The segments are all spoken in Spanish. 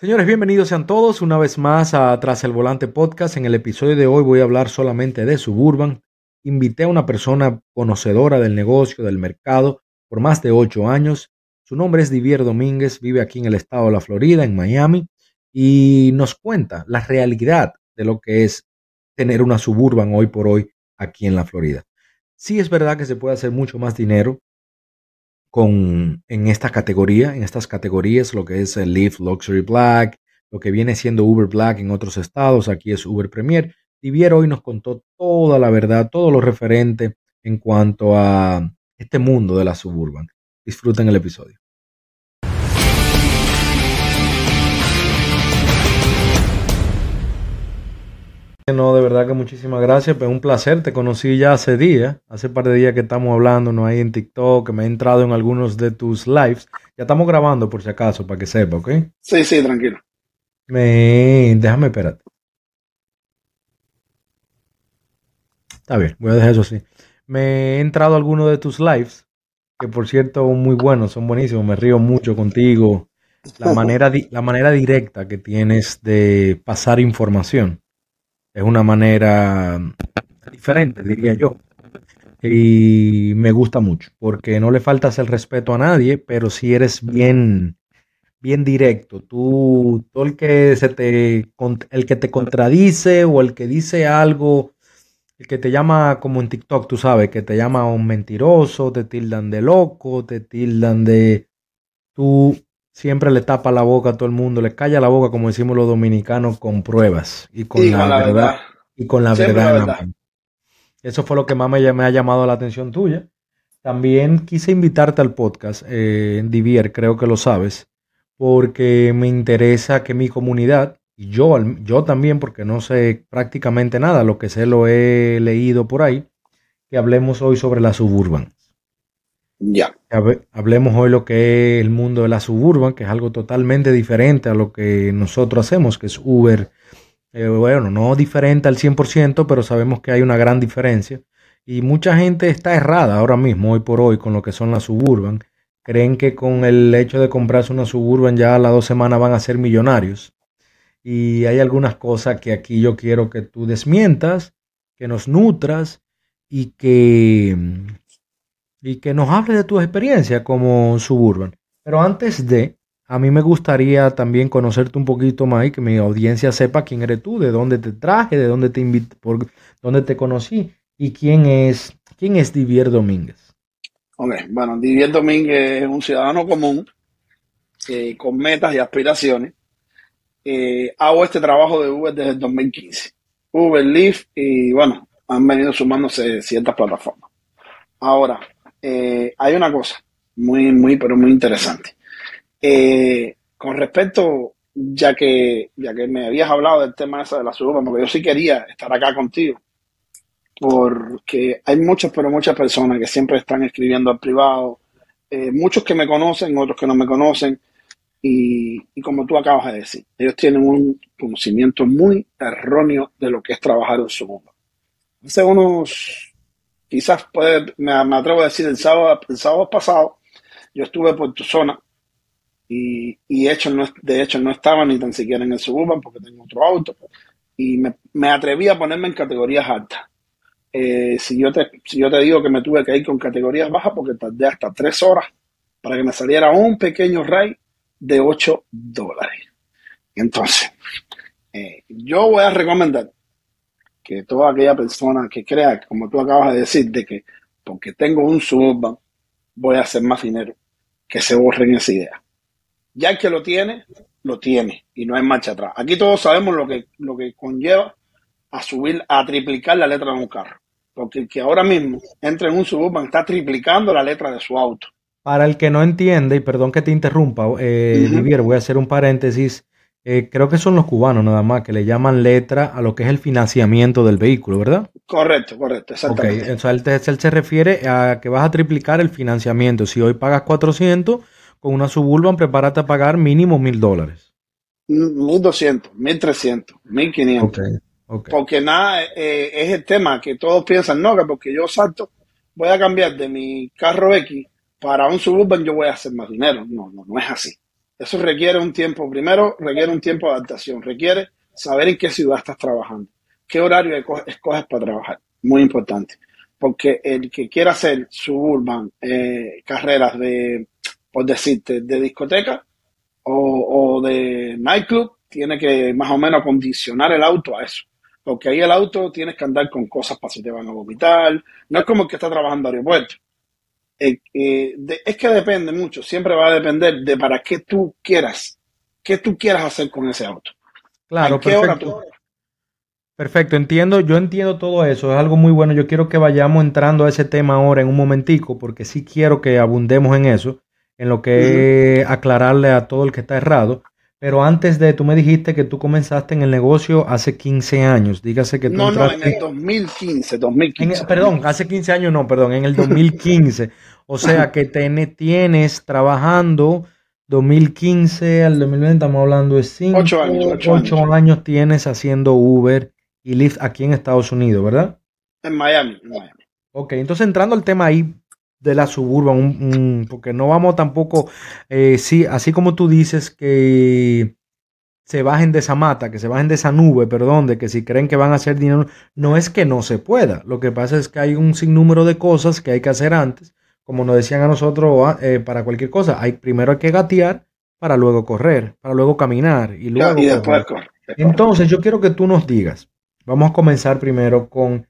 Señores, bienvenidos sean todos una vez más a Tras el Volante Podcast. En el episodio de hoy voy a hablar solamente de Suburban. Invité a una persona conocedora del negocio, del mercado, por más de ocho años. Su nombre es Divier Domínguez, vive aquí en el estado de la Florida, en Miami, y nos cuenta la realidad de lo que es tener una Suburban hoy por hoy aquí en la Florida. Sí es verdad que se puede hacer mucho más dinero con, en esta categoría, en estas categorías, lo que es el Leaf Luxury Black, lo que viene siendo Uber Black en otros estados, aquí es Uber Premier. Divier hoy nos contó toda la verdad, todo lo referente en cuanto a este mundo de la suburban. Disfruten el episodio. No, de verdad que muchísimas gracias, pues un placer, te conocí ya hace días, hace un par de días que estamos hablando, no hay en TikTok, que me he entrado en algunos de tus lives, ya estamos grabando por si acaso, para que sepa, ¿ok? Sí, sí, tranquilo. Me, déjame, espérate. Está bien, voy a dejar eso así. Me he entrado a algunos de tus lives, que por cierto, muy buenos, son buenísimos, me río mucho contigo, la manera, la manera directa que tienes de pasar información es una manera diferente, diría yo. Y me gusta mucho, porque no le faltas el respeto a nadie, pero si eres bien, bien directo. Tú, todo el que se te, el que te contradice o el que dice algo, el que te llama como en TikTok, tú sabes, que te llama un mentiroso, te tildan de loco, te tildan de, tú siempre le tapa la boca a todo el mundo, le calla la boca, como decimos los dominicanos, con pruebas y con, la, verdad, Y con la verdad. Eso fue lo que más me, ha llamado la atención tuya. También quise invitarte al podcast, eh, Divier, creo que lo sabes, porque me interesa que mi comunidad, y yo, yo también, porque no sé prácticamente nada, lo que sé lo he leído por ahí, que hablemos hoy sobre la suburban. Ya. Hablemos hoy lo que es el mundo de la suburban, que es algo totalmente diferente a lo que nosotros hacemos, que es Uber. Eh, bueno, no diferente al 100%, pero sabemos que hay una gran diferencia. Y mucha gente está errada ahora mismo, hoy por hoy, con lo que son las suburban. Creen que con el hecho de comprarse una suburban ya a las dos semanas van a ser millonarios. Y hay algunas cosas que aquí yo quiero que tú desmientas, que nos nutras y que y que nos hable de tu experiencia como suburban. Pero antes de, a mí me gustaría también conocerte un poquito más y que mi audiencia sepa quién eres tú, de dónde te traje, de dónde te invité, por dónde te conocí y quién es, quién es Divier Domínguez. Ok, bueno, Divier Domínguez es un ciudadano común eh, con metas y aspiraciones. Eh, hago este trabajo de Uber desde el 2015. Uber, Lyft y bueno, han venido sumándose ciertas plataformas. Ahora, eh, hay una cosa muy, muy, pero muy interesante. Eh, con respecto, ya que, ya que me habías hablado del tema esa de la suburban, porque yo sí quería estar acá contigo, porque hay muchas, pero muchas personas que siempre están escribiendo al privado, eh, muchos que me conocen, otros que no me conocen, y, como tú acabas de decir, ellos tienen un conocimiento muy erróneo de lo que es trabajar en suburban. Hace unos quizás puede, me, atrevo a decir, el sábado, el sábado pasado, yo estuve por tu zona y, y hecho no, de hecho no estaba ni tan siquiera en el Suburban porque tengo otro auto y me, me atreví a ponerme en categorías altas. Eh, si, yo te, si yo te digo que me tuve que ir con categorías bajas porque tardé hasta tres horas para que me saliera un pequeño ray de 8 dólares. Entonces, eh, yo voy a recomendar que toda aquella persona que crea, como tú acabas de decir, de que porque tengo un suburban voy a hacer más dinero, que se borren esa idea. Ya el que lo tiene, lo tiene y no hay marcha atrás. Aquí todos sabemos lo que, lo que conlleva a subir, a triplicar la letra de un carro. Porque el que ahora mismo entra en un suburban está triplicando la letra de su auto. Para el que no entiende, y perdón que te interrumpa, eh, voy a hacer un paréntesis. Eh, creo que son los cubanos nada más que le llaman letra a lo que es el financiamiento del vehículo, ¿verdad? Correcto, correcto, exactamente. Okay. O sea, él, se refiere a que vas a triplicar el financiamiento. Si hoy pagas 400, con una Suburban prepárate a pagar mínimo mil dólares. 1200, 1300, 1500. Okay, okay. Porque nada, eh, es el tema que todos piensan, no, que porque yo salto, voy a cambiar de mi carro X para un Suburban, yo voy a hacer más dinero. No, no, no es así. Eso requiere un tiempo, primero requiere un tiempo de adaptación, requiere saber en qué ciudad estás trabajando, qué horario escoges para trabajar, muy importante, porque el que quiera hacer suburban, eh, carreras de, por decirte, de discoteca o, de nightclub, tiene que más o menos condicionar el auto a eso. Porque ahí el auto tienes que andar con cosas para si te van a vomitar. No es como el que está trabajando en aeropuerto. Eh, eh, es que depende mucho. Siempre va a depender de para qué tú quieras. ¿Qué tú quieras hacer con ese auto? Claro, perfecto. Perfecto, entiendo, yo entiendo todo eso, es algo muy bueno. Yo quiero que vayamos entrando a ese tema ahora en un momentico, porque sí quiero que abundemos en eso, en lo que aclararle a todo el que está errado. Pero antes de, tú me dijiste que tú comenzaste en el negocio hace 15 años. Dígase que tú No, no, en el 2015, 2015. perdón, hace 15 años no, perdón, en el 2015. O sea que tienes trabajando 2015 al 2020, estamos hablando de 5, 8 años, 8 años. tienes haciendo Uber y Lyft aquí en Estados Unidos, ¿verdad? En Miami, en Miami. Ok, entonces entrando al tema ahí de la suburban, porque no vamos tampoco, eh, sí, así como tú dices que se bajen de esa mata, que se bajen de esa nube, perdón, de que si creen que van a hacer dinero, no es que no se pueda. Lo que pasa es que hay un sinnúmero de cosas que hay que hacer antes, como nos decían a nosotros ah, eh, para cualquier cosa. Hay primero hay que gatear para luego correr, para luego caminar y luego. después correr. Entonces yo quiero que tú nos digas. Vamos a comenzar primero con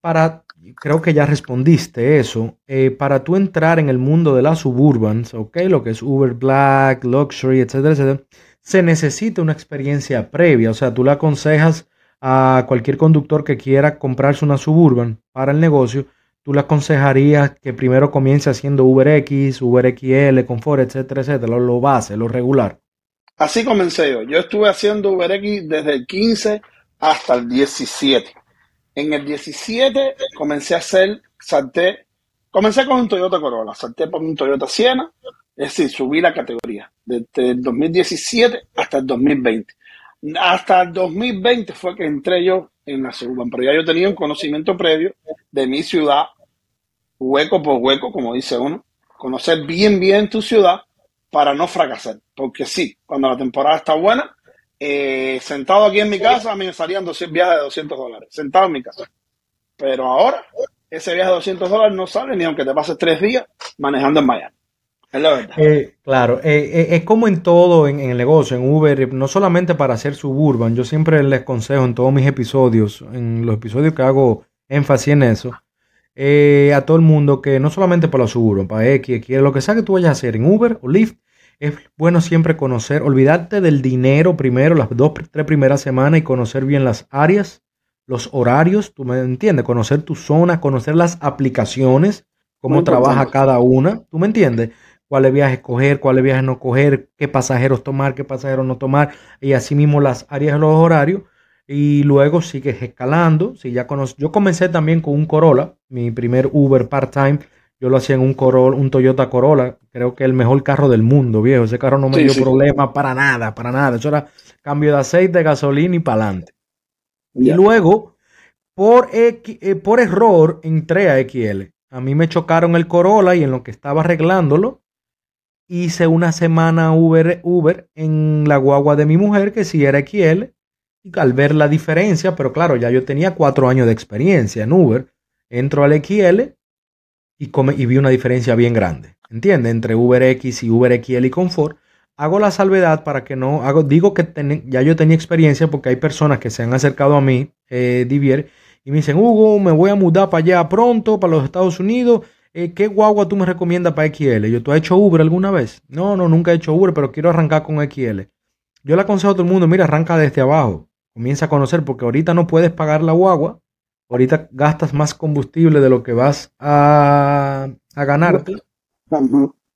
para creo que ya respondiste eso. Eh, para tú entrar en el mundo de las suburbans, ¿ok? Lo que es Uber Black, Luxury, etcétera, etcétera, se necesita una experiencia previa. O sea, tú le aconsejas a cualquier conductor que quiera comprarse una suburban para el negocio, tú le aconsejarías que primero comience haciendo UberX, UberXL, Confort, etcétera, etcétera, lo, base, lo regular. Así comencé yo. Yo estuve haciendo UberX desde el 15 hasta el 17. En el 17 comencé a hacer, salté, comencé con un Toyota Corolla, salté por un Toyota Siena, es decir, subí la categoría desde el 2017 hasta el 2020. Hasta el 2020 fue que entré yo en la Suburban, pero ya yo tenía un conocimiento previo de mi ciudad, hueco por hueco, como dice uno, conocer bien bien tu ciudad para no fracasar, porque sí, cuando la temporada está buena, eh, sentado aquí en mi casa, a mí me salían 200 viajes de 200 dólares, sentado en mi casa. Pero ahora, ese viaje de 200 dólares no sale ni aunque te pases tres días manejando en Miami. Es la verdad. Eh, claro, eh, es como en todo en, el negocio, en Uber, no solamente para hacer suburban, yo siempre les consejo en todos mis episodios, en los episodios que hago énfasis en eso, a todo el mundo que no solamente para la suburban, para X, X, lo que sea que tú vayas a hacer en Uber o Lyft, es bueno siempre conocer, olvidarte del dinero primero, las dos, tres primeras semanas y conocer bien las áreas, los horarios, tú me entiendes, conocer tu zona, conocer las aplicaciones, cómo trabaja cada una, tú me entiendes, cuáles viajes coger, cuáles viajes no coger, qué pasajeros tomar, qué pasajeros no tomar, y así mismo las áreas de los horarios, y luego sigues escalando, si ya conoces, yo comencé también con un Corolla, mi primer Uber part-time, yo lo hacía en un Corolla, un Toyota Corolla, creo que el mejor carro del mundo, viejo. Ese carro no me dio problema para nada, para nada. Eso era cambio de aceite, gasolina y para adelante. Y luego, por, eh, por error, entré a XL. A mí me chocaron el Corolla y en lo que estaba arreglándolo, hice una semana Uber, Uber en la guagua de mi mujer, que sí era XL. Y al ver la diferencia, pero claro, ya yo tenía cuatro años de experiencia en Uber, entro al XL y, vi una diferencia bien grande. ¿Entiendes? Entre UberX y UberXL y Confort. Hago la salvedad para que no hago, digo que ya yo tenía experiencia porque hay personas que se han acercado a mí, eh, Divier, y me dicen, Hugo, me voy a mudar para allá pronto, para los Estados Unidos. Eh, ¿Qué guagua tú me recomiendas para XL? Yo, ¿tú has hecho Uber alguna vez? No, no, nunca he hecho Uber, pero quiero arrancar con XL. Yo le aconsejo a todo el mundo, mira, arranca desde abajo. Comienza a conocer, porque ahorita no puedes pagar la guagua, ahorita gastas más combustible de lo que vas a, a ganarte.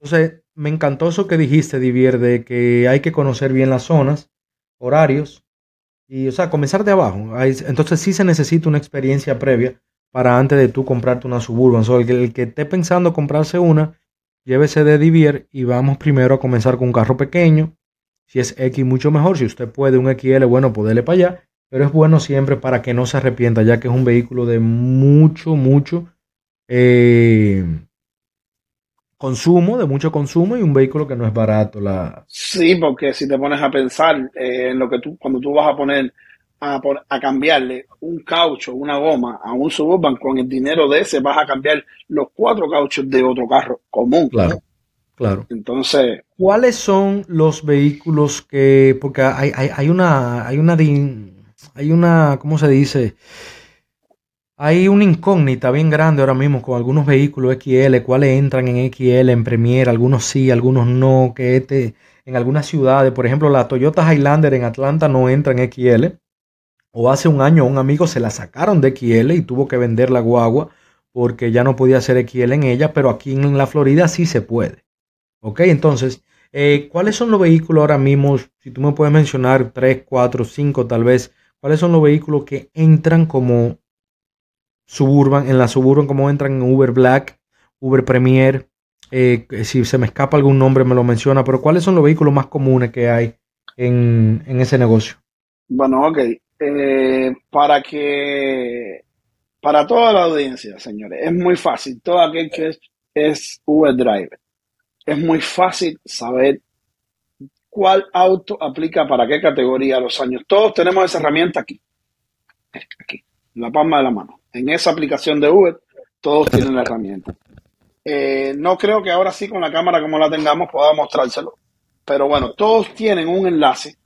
Entonces, me encantó eso que dijiste, Divier, de que hay que conocer bien las zonas, horarios, y, o sea, comenzar de abajo. Entonces, sí se necesita una experiencia previa para antes de tú comprarte una Suburban. el, que, el que esté pensando comprarse una, llévese de Divier y vamos primero a comenzar con un carro pequeño. Si es X, mucho mejor. Si usted puede un XL, bueno, poderle para allá pero es bueno siempre para que no se arrepienta, ya que es un vehículo de mucho, mucho eh, consumo, de mucho consumo y un vehículo que no es barato. La... Sí, porque si te pones a pensar eh, en lo que tú, cuando tú vas a poner a, a, cambiarle un caucho, una goma a un suburban, con el dinero de ese vas a cambiar los cuatro cauchos de otro carro común. Claro, claro. Entonces. ¿Cuáles son los vehículos que, porque hay, hay, hay una, hay una, hay una, ¿cómo se dice? Hay una incógnita bien grande ahora mismo con algunos vehículos XL, cuáles entran en XL, en Premier, algunos sí, algunos no, que este, en algunas ciudades, por ejemplo, la Toyota Highlander en Atlanta no entra en XL, o hace un año un amigo se la sacaron de XL y tuvo que vender la guagua porque ya no podía hacer XL en ella, pero aquí en la Florida sí se puede. Ok, entonces, eh, ¿cuáles son los vehículos ahora mismo? Si tú me puedes mencionar tres, cuatro, cinco tal vez, ¿cuáles son los vehículos que entran como Suburban, en la Suburban como entran en Uber Black, Uber Premier, eh, si se me escapa algún nombre me lo menciona, pero ¿cuáles son los vehículos más comunes que hay en, ese negocio? Bueno, ok. Eh, para que, para toda la audiencia, señores, es muy fácil. Todo aquel que es, es Driver, es muy fácil saber cuál auto aplica para qué categoría los años. Todos tenemos esa herramienta aquí, aquí, en la palma de la mano en esa aplicación de Uber, todos tienen la herramienta. Eh, no creo que ahora sí con la cámara como la tengamos pueda mostrárselo, pero bueno, todos tienen un enlace.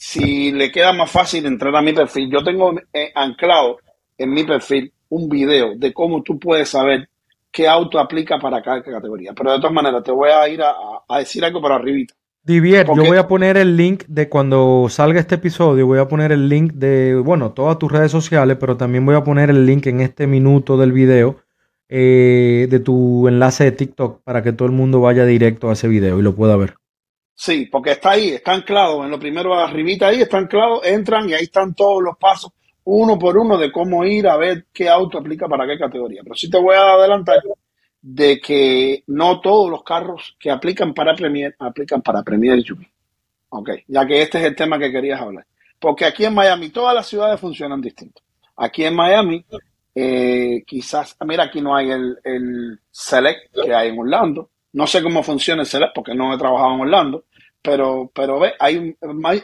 Si le queda más fácil entrar a mi perfil, yo tengo eh, anclado en mi perfil un video de cómo tú puedes saber qué auto aplica para cada categoría. Pero de todas maneras, te voy a ir a, a decir algo por arribita. Divier, yo voy a poner el link de cuando salga este episodio, voy a poner el link de, bueno, todas tus redes sociales, pero también voy a poner el link en este minuto del video eh, de tu enlace de TikTok para que todo el mundo vaya directo a ese video y lo pueda ver. Sí, porque está ahí, está anclado, en lo primero arribita ahí está anclado, entran y ahí están todos los pasos, uno por uno, de cómo ir a ver qué auto aplica para qué categoría. Pero sí te voy a adelantar de que no todos los carros que aplican para Premier aplican para Premier SUV. Ok, ya que este es el tema que querías hablar. Porque aquí en Miami todas las ciudades funcionan distinto. Aquí en Miami, eh, quizás, mira, aquí no hay el, el, Select que hay en Orlando. No sé cómo funciona el Select porque no he trabajado en Orlando, pero, pero ve, hay,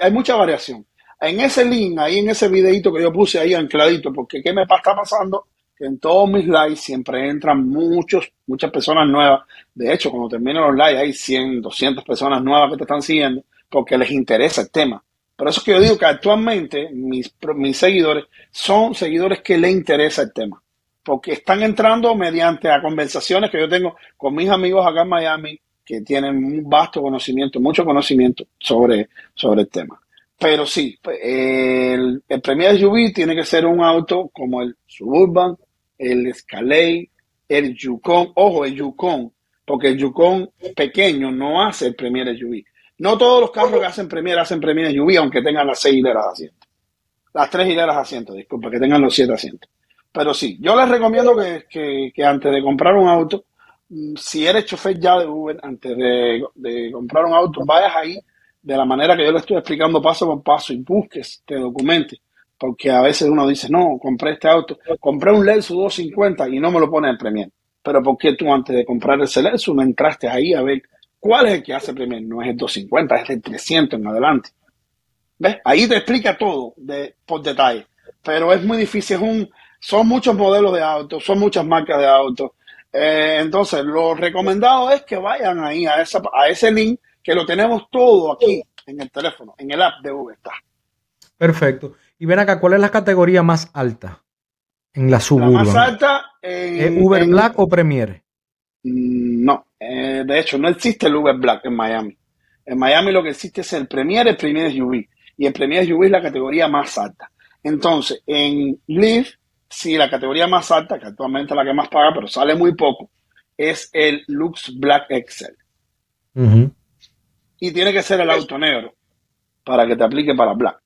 hay, mucha variación. En ese link, ahí en ese videito que yo puse ahí ancladito, porque ¿qué me está pasando? que en todos mis lives siempre entran muchos, muchas personas nuevas. De hecho, cuando termino los lives hay 100, 200 personas nuevas que te están siguiendo porque les interesa el tema. Por eso es que yo digo que actualmente mis, mis seguidores son seguidores que les interesa el tema. Porque están entrando mediante a conversaciones que yo tengo con mis amigos acá en Miami que tienen un vasto conocimiento, mucho conocimiento sobre, sobre el tema. Pero sí, el, el Premier SUV tiene que ser un auto como el Suburban, el Escalade, el Yukon, ojo, el Yukon, porque el Yukon pequeño no hace el Premier SUV. No todos los carros que hacen Premier hacen Premier SUV, aunque tengan las seis hileras de asientos. Las tres hileras de asientos, disculpa, que tengan los siete asientos. Pero sí, yo les recomiendo que, que, antes de comprar un auto, mm, si eres chofer ya de Uber, antes de, de, comprar un auto, vayas ahí de la manera que yo le estoy explicando paso por paso y busques, te documentes porque a veces uno dice, no, compré este auto, compré un Lexus 250 y no me lo pone en Premier. Pero ¿por qué tú antes de comprar ese Lexus no entraste ahí a ver cuál es el que hace Premier? No es el 250, es el 300 en adelante. ¿Ves? Ahí te explica todo por detalle. Pero es muy difícil, es un, son muchos modelos de autos, son muchas marcas de autos. Eh, entonces, lo recomendado es que vayan ahí a, esa, a ese link que lo tenemos todo aquí en el teléfono, en el app de Uber. Perfecto. Y ven acá, ¿cuál es la categoría más alta en la suburban? La más alta en, Uber Black o Premier? Mm, no, eh, de hecho no existe el Uber Black en Miami. En Miami lo que existe es el Premier, el Premier SUV. Y el Premier SUV es la categoría más alta. Entonces, en Lyft, sí, la categoría más alta, que actualmente es la que más paga, pero sale muy poco, es el Lux Black Excel. Y tiene que ser el auto negro para que te aplique para Black.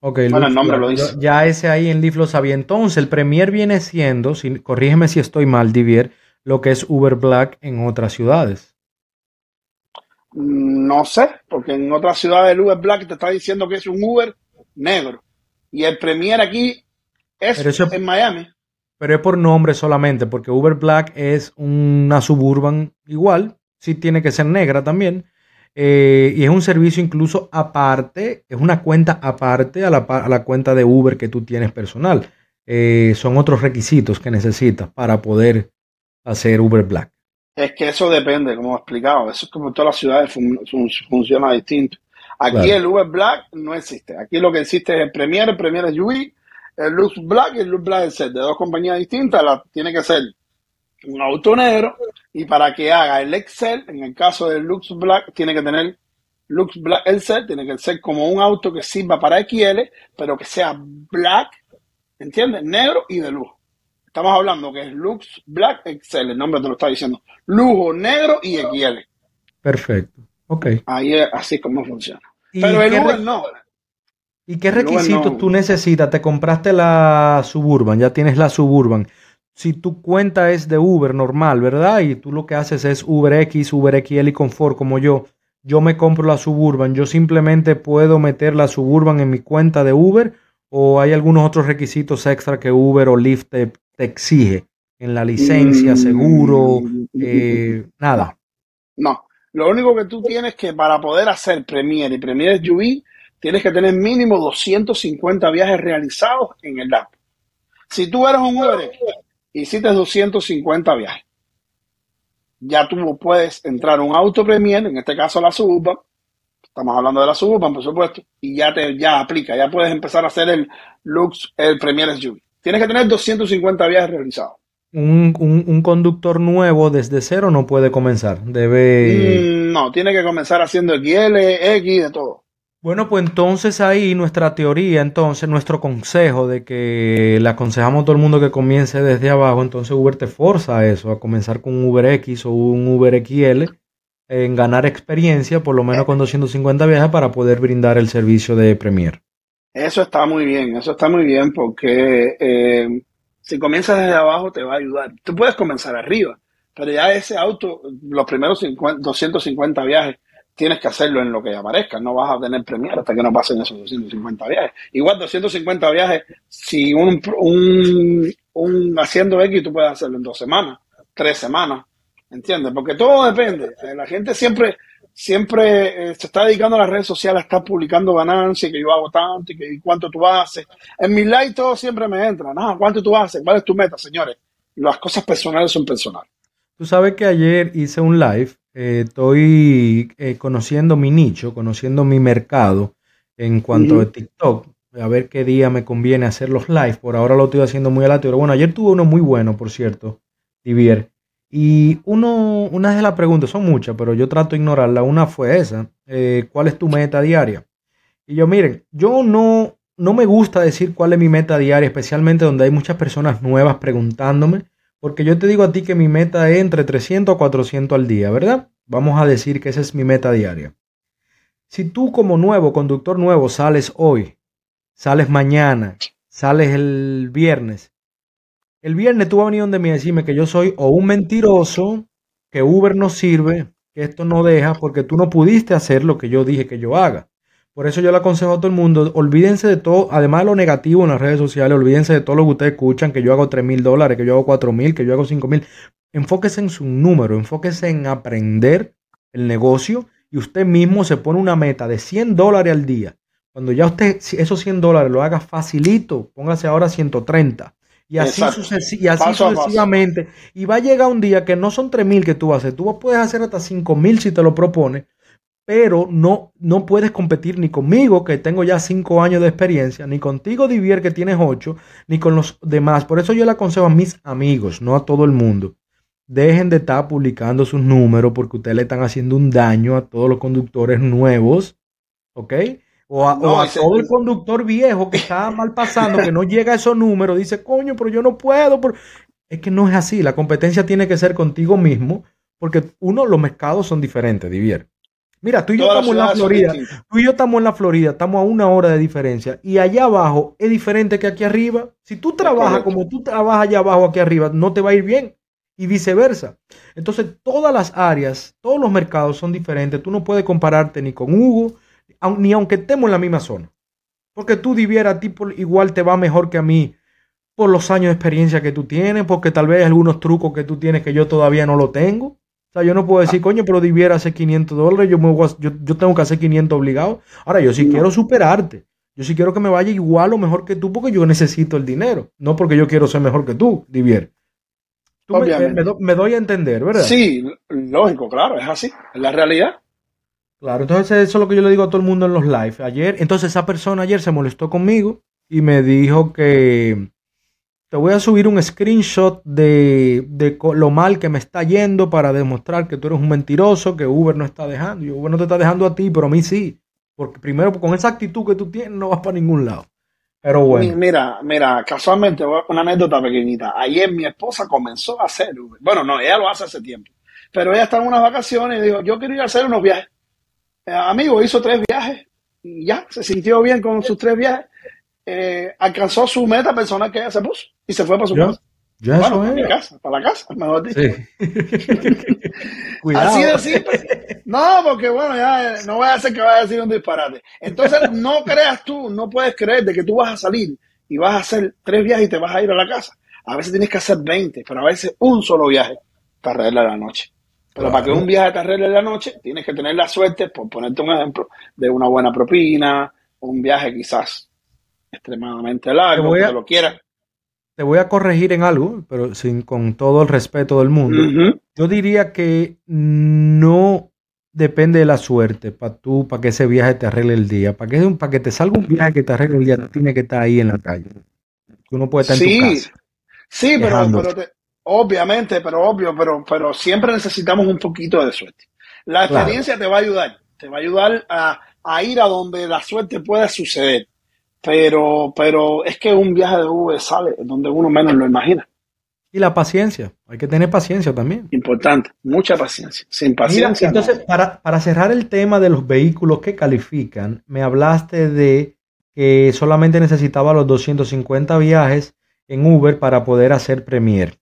Ok, bueno, el nombre lo dice. Ya ese ahí en Leaf lo sabía. Entonces, el Premier viene siendo, si, corrígeme si estoy mal, Divier, lo que es Uber Black en otras ciudades. Mm, no sé, porque en otras ciudades el Uber Black te está diciendo que es un Uber negro. Y el Premier aquí es en Miami. pero es por nombre solamente, porque Uber Black es una suburban igual, sí tiene que ser negra también, eh, y es un servicio incluso aparte, es una cuenta aparte a la, cuenta de Uber que tú tienes personal. Eh, son otros requisitos que necesitas para poder hacer Uber Black. Es que eso depende, como he explicado, eso es como todas las ciudades funciona distinto. Aquí el Uber Black no existe. Aquí lo que existe es el Premier, el Premier es UI, el Lux Black y el Lux Black es de dos compañías distintas. La, tiene que ser un auto negro y para que haga el Excel, en el caso del Lux Black, tiene que tener Lux Black Excel, tiene que ser como un auto que sirva para XL, pero que sea black, ¿entiendes? Negro y de lujo. Estamos hablando que es Lux Black Excel, el nombre te lo está diciendo. Lujo, negro y XL. Perfecto. Ok. Ahí es así como funciona. Pero el Uber no. ¿Y qué requisitos tú necesitas? Te compraste la Suburban, ya tienes la Suburban. Si tu cuenta es de Uber normal, ¿verdad? Y tú lo que haces es UberX, UberXL y Confort como yo. Yo me compro la Suburban. Yo simplemente puedo meter la Suburban en mi cuenta de Uber o hay algunos otros requisitos extra que Uber o Lyft te, exige en la licencia, mm, seguro, eh, nada. No, lo único que tú tienes que para poder hacer Premier y Premier SUV, tienes que tener mínimo 250 viajes realizados en el app. Si tú eres un Uber, hiciste 250 viajes. Ya tú puedes entrar un auto Premier, en este caso la Suburban, estamos hablando de la Suburban, por supuesto, y ya te ya aplica, ya puedes empezar a hacer el Lux, el Premier SUV. Tienes que tener 250 viajes realizados. Un, conductor nuevo desde cero no puede comenzar, debe... Mm, no, tiene que comenzar haciendo XL, X, de todo. Bueno, pues entonces ahí nuestra teoría, entonces nuestro consejo de que le aconsejamos a todo el mundo que comience desde abajo, entonces Uber te forza a eso, a comenzar con un Uber X o un Uber XL, en ganar experiencia, por lo menos con 250 viajes para poder brindar el servicio de Premier. Eso está muy bien, eso está muy bien porque eh, si comienzas desde abajo te va a ayudar. Tú puedes comenzar arriba, pero ya ese auto, los primeros 250 viajes, tienes que hacerlo en lo que aparezca. No vas a tener premier hasta que no pasen esos 250 viajes. Igual 250 viajes, si un, un, haciendo X, tú puedes hacerlo en dos semanas, tres semanas. ¿Entiendes? Porque todo depende. Eh, la gente siempre, siempre eh, se está dedicando a las redes sociales, está publicando ganancias, que yo hago tanto y que cuánto tú haces. En mi live todo siempre me entra. Nada, ¿cuánto tú haces? ¿Cuál es tu meta, señores? Las cosas personales son personales. Tú sabes que ayer hice un live eh, estoy eh, conociendo mi nicho, conociendo mi mercado en cuanto a TikTok. A ver qué día me conviene hacer los live. Por ahora lo estoy haciendo muy aleatorio. Bueno, ayer tuve uno muy bueno, por cierto, Tibier. Y uno, una de las preguntas, son muchas, pero yo trato de ignorarla. Una fue esa. Eh, ¿Cuál es tu meta diaria? Y yo, miren, yo no, no me gusta decir cuál es mi meta diaria, especialmente donde hay muchas personas nuevas preguntándome porque yo te digo a ti que mi meta es entre 300 a 400 al día, ¿verdad? Vamos a decir que esa es mi meta diaria. Si tú como nuevo, conductor nuevo, sales hoy, sales mañana, sales el viernes, el viernes tú vas a venir donde me decirme que yo soy o un mentiroso, que Uber no sirve, que esto no deja, porque tú no pudiste hacer lo que yo dije que yo haga. Por eso yo le aconsejo a todo el mundo, olvídense de todo, además de lo negativo en las redes sociales, olvídense de todo lo que ustedes escuchan, que yo hago 3 mil dólares, que yo hago 4 mil, que yo hago 5 mil. Enfóquese en su número, enfóquese en aprender el negocio y usted mismo se pone una meta de 100 dólares al día. Cuando ya usted esos 100 dólares lo haga facilito, póngase ahora 130. Y así, y así sucesivamente. Y va a llegar un día que no son 3 mil que tú haces, tú puedes hacer hasta 5 mil si te lo propones pero no, no puedes competir ni conmigo, que tengo ya cinco años de experiencia, ni contigo, Divier, que tienes ocho, ni con los demás. Por eso yo le aconsejo a mis amigos, no a todo el mundo. Dejen de estar publicando sus números porque ustedes le están haciendo un daño a todos los conductores nuevos, ¿ok? O a, todo el conductor viejo que está mal pasando, que no llega a esos números, dice, coño, pero yo no puedo. Es que no es así. La competencia tiene que ser contigo mismo, porque uno, los mercados son diferentes, Divier. Mira, tú y yo estamos en la Florida. Tú y yo estamos en la Florida, estamos a una hora de diferencia. Y allá abajo es diferente que aquí arriba. Si tú trabajas como tú trabajas allá abajo, aquí arriba, no te va a ir bien. Y viceversa. Entonces, todas las áreas, todos los mercados son diferentes. Tú no puedes compararte ni con Hugo, ni aunque estemos en la misma zona. Porque tú diviera a ti igual te va mejor que a mí por los años de experiencia que tú tienes, porque tal vez hay algunos trucos que tú tienes que yo todavía no lo tengo. Sea, yo no puedo decir, coño, pero debiera hacer 500 dólares, yo, me yo, yo, tengo que hacer 500 obligado. Ahora, yo sí quiero superarte. Yo sí quiero que me vaya igual o mejor que tú porque yo necesito el dinero, no porque yo quiero ser mejor que tú, Divier. Tú me, doy a entender, ¿verdad? Sí, lógico, claro, es así, es la realidad. Claro, entonces eso es lo que yo le digo a todo el mundo en los live. Ayer, entonces esa persona ayer se molestó conmigo y me dijo que te voy a subir un screenshot de, lo mal que me está yendo para demostrar que tú eres un mentiroso, que Uber no está dejando. Y Uber no te está dejando a ti, pero a mí sí. Porque primero, con esa actitud que tú tienes, no vas para ningún lado. Pero bueno. Mira, mira, casualmente, una anécdota pequeñita. Ayer mi esposa comenzó a hacer Uber. Bueno, no, ella lo hace hace tiempo. Pero ella está en unas vacaciones y dijo, yo quiero ir a hacer unos viajes. Eh, amigo, hizo tres viajes y ya, se sintió bien con sus tres viajes. Eh, alcanzó su meta personal que ella se puso y se fue para su casa. Ya bueno, para mi casa, para la casa, mejor dicho. Así de simple. No, porque bueno, ya no voy a hacer que vaya a decir un disparate. Entonces, no creas tú, no puedes creer de que tú vas a salir y vas a hacer tres viajes y te vas a ir a la casa. A veces tienes que hacer 20, pero a veces un solo viaje te arregla la noche. Pero para que un viaje te arregle la noche, tienes que tener la suerte, por ponerte un ejemplo, de una buena propina, un viaje quizás extremadamente largo, que lo quieras te voy a corregir en algo, pero sin con todo el respeto del mundo. Yo diría que no depende de la suerte para tú, para que ese viaje te arregle el día. Para que, para que te salga un viaje que te arregle el día, tú tienes que estar ahí en la calle. Tú no puedes estar en tu casa. Sí, pero, obviamente, pero obvio, pero, pero siempre necesitamos un poquito de suerte. La experiencia te va a ayudar, te va a ayudar a, a ir a donde la suerte pueda suceder. Pero, pero es que un viaje de V sale donde uno menos lo imagina. Y la paciencia, hay que tener paciencia también. Importante, mucha paciencia. Sin paciencia. entonces, para, para cerrar el tema de los vehículos que califican, me hablaste de que solamente necesitaba los 250 viajes en Uber para poder hacer Premier.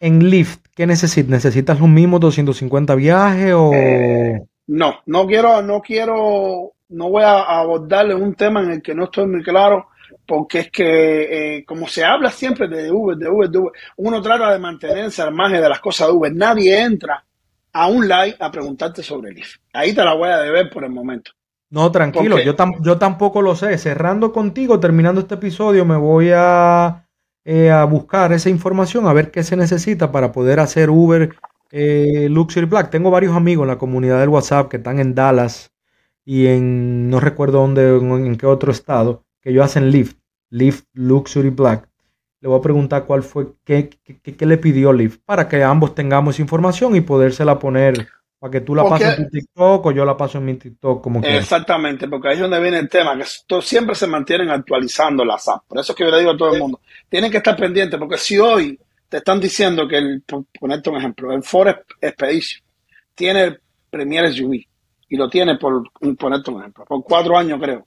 En Lyft, ¿qué necesitas? ¿Necesitas los mismos 250 viajes o...? Eh, no, no quiero, no quiero no voy a abordarle un tema en el que no estoy muy claro, porque es que, eh, como se habla siempre de Uber, de Uber, de Uber, uno trata de mantenerse al margen de las cosas de Uber. Nadie entra a un live a preguntarte sobre el IF. Ahí te la voy a deber por el momento. No, tranquilo, yo, yo tampoco lo sé. Cerrando contigo, terminando este episodio, me voy a, eh, a buscar esa información, a ver qué se necesita para poder hacer Uber eh, Luxury Black. Tengo varios amigos en la comunidad del WhatsApp que están en Dallas, y en no recuerdo dónde, en, qué otro estado, que ellos hacen Lyft, Lyft Luxury Black. Le voy a preguntar cuál fue, qué, qué, le pidió Lyft, para que ambos tengamos información y podérsela poner, para que tú la pases en tu TikTok o yo la paso en mi TikTok, como que. Exactamente, porque ahí es donde viene el tema, que siempre se mantienen actualizando las apps. Por eso es que yo le digo a todo el mundo, tienen que estar pendientes, porque si hoy te están diciendo que, el, por ponerte un ejemplo, el Ford Expedition tiene el Premier SUV, y lo tiene por, ponerte un ejemplo, por cuatro años creo,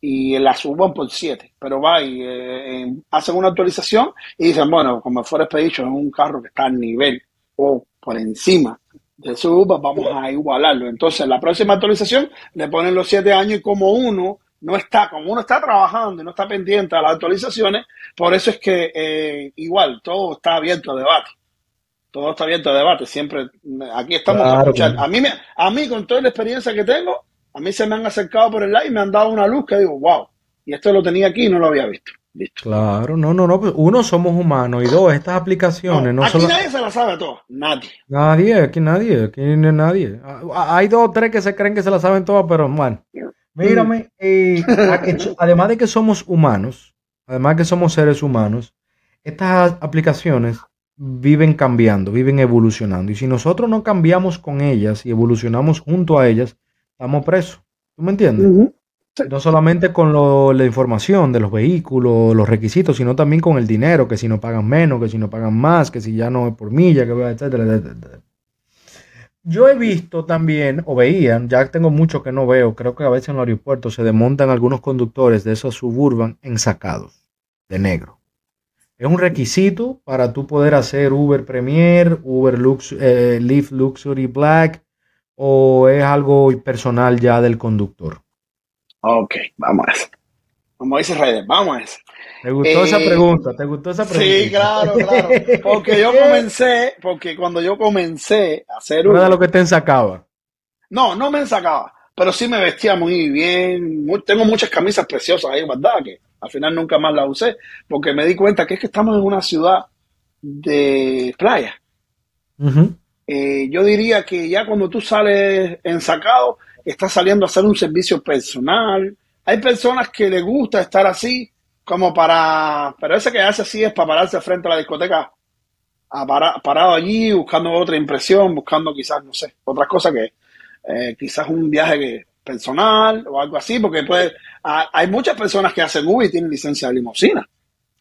y la suban por siete, pero va y eh, hacen una actualización y dicen, bueno, como fuera Expedition es un carro que está al nivel o por encima de su vamos a igualarlo. Entonces, la próxima actualización le ponen los siete años y como uno no está, como uno está trabajando y no está pendiente a las actualizaciones, por eso es que eh, igual todo está abierto a debate todo está abierto a debate, siempre aquí estamos a escuchar. A mí, me, a mí, con toda la experiencia que tengo, a mí se me han acercado por el live y me han dado una luz que digo, wow, y esto lo tenía aquí y no lo había visto. Listo. Claro, no, no, no. Pues, uno, somos humanos y dos, estas aplicaciones no, aquí nadie se la sabe todas, nadie. Nadie, aquí nadie, aquí no nadie. Hay dos o tres que se creen que se la saben todas, pero bueno. Mírame, eh, además de que somos humanos, además de que somos seres humanos, estas aplicaciones viven cambiando, viven evolucionando. Y si nosotros no cambiamos con ellas y evolucionamos junto a ellas, estamos presos. ¿Tú me entiendes? No solamente con la información de los vehículos, los requisitos, sino también con el dinero, que si no pagan menos, que si no pagan más, que si ya no es por milla, que etcétera, etcétera. Yo he visto también, o veían, ya tengo mucho que no veo, creo que a veces en los aeropuertos se desmontan algunos conductores de esos suburban ensacados de negro. ¿Es un requisito para tú poder hacer Uber Premier, Uber Lux, eh, Lyft Luxury Black o es algo personal ya del conductor? Ok, vamos a Como dice Reyes, vamos a eso. ¿Te gustó esa pregunta? ¿Te gustó esa pregunta? Sí, claro, claro. Porque yo comencé, porque cuando yo comencé a hacer un... lo que te ensacaba? No, no me ensacaba, pero sí me vestía muy bien. tengo muchas camisas preciosas ahí, ¿verdad? Que al final nunca más las usé, porque me di cuenta que es que estamos en una ciudad de playa. Eh, yo diría que ya cuando tú sales ensacado, estás saliendo a hacer un servicio personal. Hay personas que les gusta estar así, como para, pero ese que hace así es para pararse frente a la discoteca, a parado allí, buscando otra impresión, buscando quizás, no sé, otras cosas que eh, quizás un viaje personal o algo así, porque pues, hay muchas personas que hacen Uber y tienen licencia de limusina.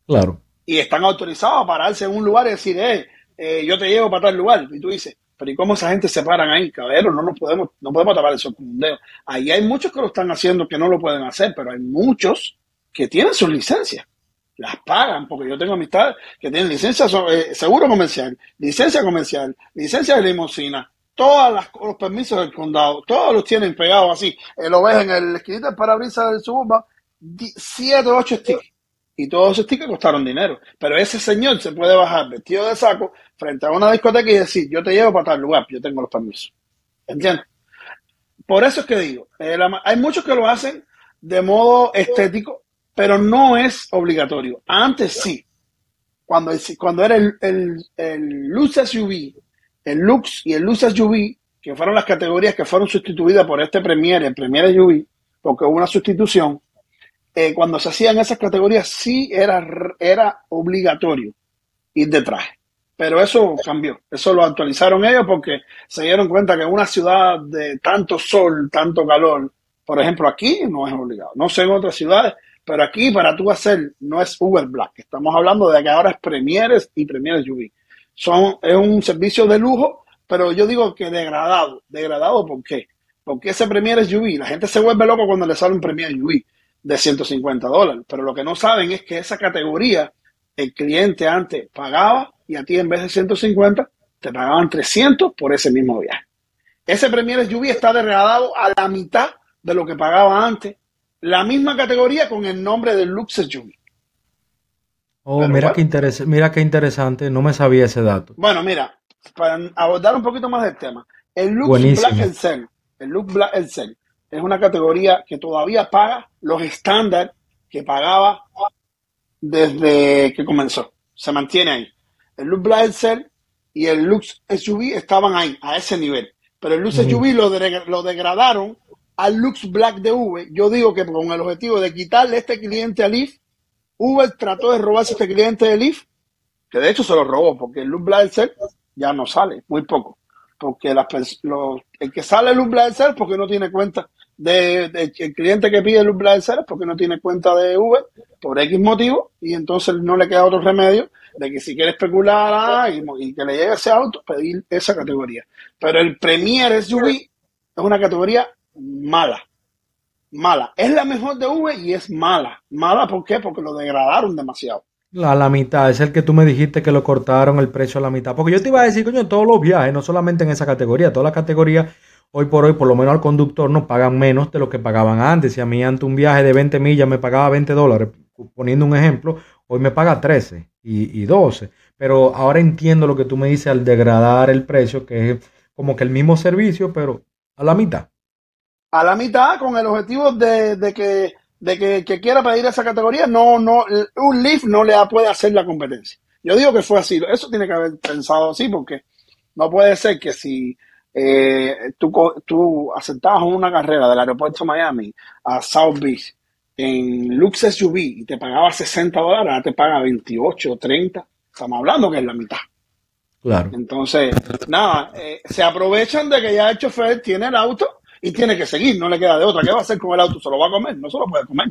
Claro. Y están autorizados a pararse en un lugar y decir, eh, eh, yo te llevo para tal lugar. Y tú dices, pero ¿y cómo esa gente se paran ahí? Caballero, no nos podemos, no podemos tapar eso con un dedo. Ahí hay muchos que lo están haciendo que no lo pueden hacer, pero hay muchos que tienen sus licencias. Las pagan, porque yo tengo amistades que tienen licencia, eh, seguro comercial, licencia comercial, licencia de limusina, todos los permisos del condado, todos los tienen pegados así. Eh, lo ves en el esquinita del parabrisas del Suburban, 7 o 8 stickers. Y todos esos stickers costaron dinero. Pero ese señor se puede bajar vestido de saco frente a una discoteca y decir, yo te llevo para tal lugar, yo tengo los permisos. ¿Entiendes? Por eso es que digo, eh, hay muchos que lo hacen de modo estético, pero no es obligatorio. Antes sí. Cuando, cuando era el, el, el SUV, el Lux y el Luz SUV, que fueron las categorías que fueron sustituidas por este Premier, el Premier SUV, porque hubo una sustitución, eh, cuando se hacían esas categorías sí era, era obligatorio ir de traje. Pero eso cambió, eso lo actualizaron ellos porque se dieron cuenta que en una ciudad de tanto sol, tanto calor, por ejemplo aquí no es obligado, no sé en otras ciudades, pero aquí para tú hacer no es Uber Black, estamos hablando de que ahora es Premieres y Premieres UV. Son, es un servicio de lujo, pero yo digo que degradado. ¿Degradado por qué? Porque ese Premieres UV, la gente se vuelve loco cuando le sale un Premiere UV de 150 dólares. Pero lo que no saben es que esa categoría el cliente antes pagaba y a ti en vez de 150 te pagaban 300 por ese mismo viaje. Ese Premiere SUV está degradado a la mitad de lo que pagaba antes. La misma categoría con el nombre de Lux SUV. Oh, mira, qué mira qué interesante, no me sabía ese dato. Bueno, mira, para abordar un poquito más del tema, el Lux Black Excel, el Lux Black Excel es una categoría que todavía paga los estándares que pagaba desde que comenzó. Se mantiene ahí. El Lux Black Excel y el Lux SUV estaban ahí, a ese nivel. Pero el Lux SUV lo, lo degradaron al Lux Black de V. Yo digo que con el objetivo de quitarle este cliente a Leaf, Uber trató de robarse este cliente de Leaf, que de hecho se lo robó, porque el Black Excel ya no sale, muy poco. Porque las, el que sale el Lux Black Excel porque no tiene cuenta de, el cliente que pide luz Blazer porque no tiene cuenta de Uber por X motivo y entonces no le queda otro remedio de que si quiere especular ah, y, que le llegue ese auto, pedir esa categoría. Pero el Premier SUV es una categoría mala. Mala. Es la mejor de Uber y es mala. Mala, ¿por qué? Porque lo degradaron demasiado. A la mitad, es el que tú me dijiste que lo cortaron el precio a la mitad. Porque yo te iba a decir, coño, todos los viajes, no solamente en esa categoría, todas las categorías hoy por hoy, por lo menos al conductor, nos pagan menos de lo que pagaban antes. Si a mí antes un viaje de 20 millas me pagaba 20 dólares, poniendo un ejemplo, hoy me paga 13 y, 12. Pero ahora entiendo lo que tú me dices al degradar el precio, que es como que el mismo servicio, pero a la mitad. A la mitad, con el objetivo de, que, de que, quiera pedir esa categoría, no, no, un Lyft no le puede hacer la competencia. Yo digo que fue así. Eso tiene que haber pensado así, porque no puede ser que si eh, tú, tú aceptabas una carrera del aeropuerto de Miami a South Beach en Lux SUV y te pagaba 60 dólares, ahora te paga 28 o 30. Estamos hablando que es la mitad. Claro. Entonces, nada, eh, se aprovechan de que ya el chofer tiene el auto y tiene que seguir, no le queda de otra. ¿Qué va a hacer con el auto? ¿Se lo va a comer? No se lo puede comer.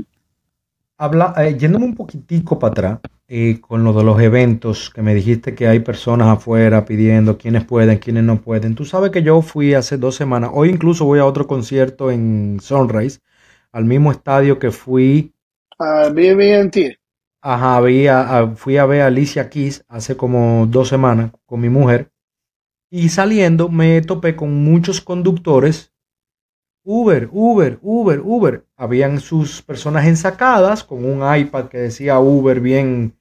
Habla, eh, yéndome un poquitico para atrás, eh, con lo de los eventos, que me dijiste que hay personas afuera pidiendo quiénes pueden, quiénes no pueden. Tú sabes que yo fui hace dos semanas, hoy incluso voy a otro concierto en Sunrise, al mismo estadio que fui. A BB&T. Ajá, fui a ver a Alicia Keys hace como dos semanas con mi mujer. Y saliendo me topé con muchos conductores Uber, Uber, Uber, Uber. Habían sus personas ensacadas con un iPad que decía Uber bien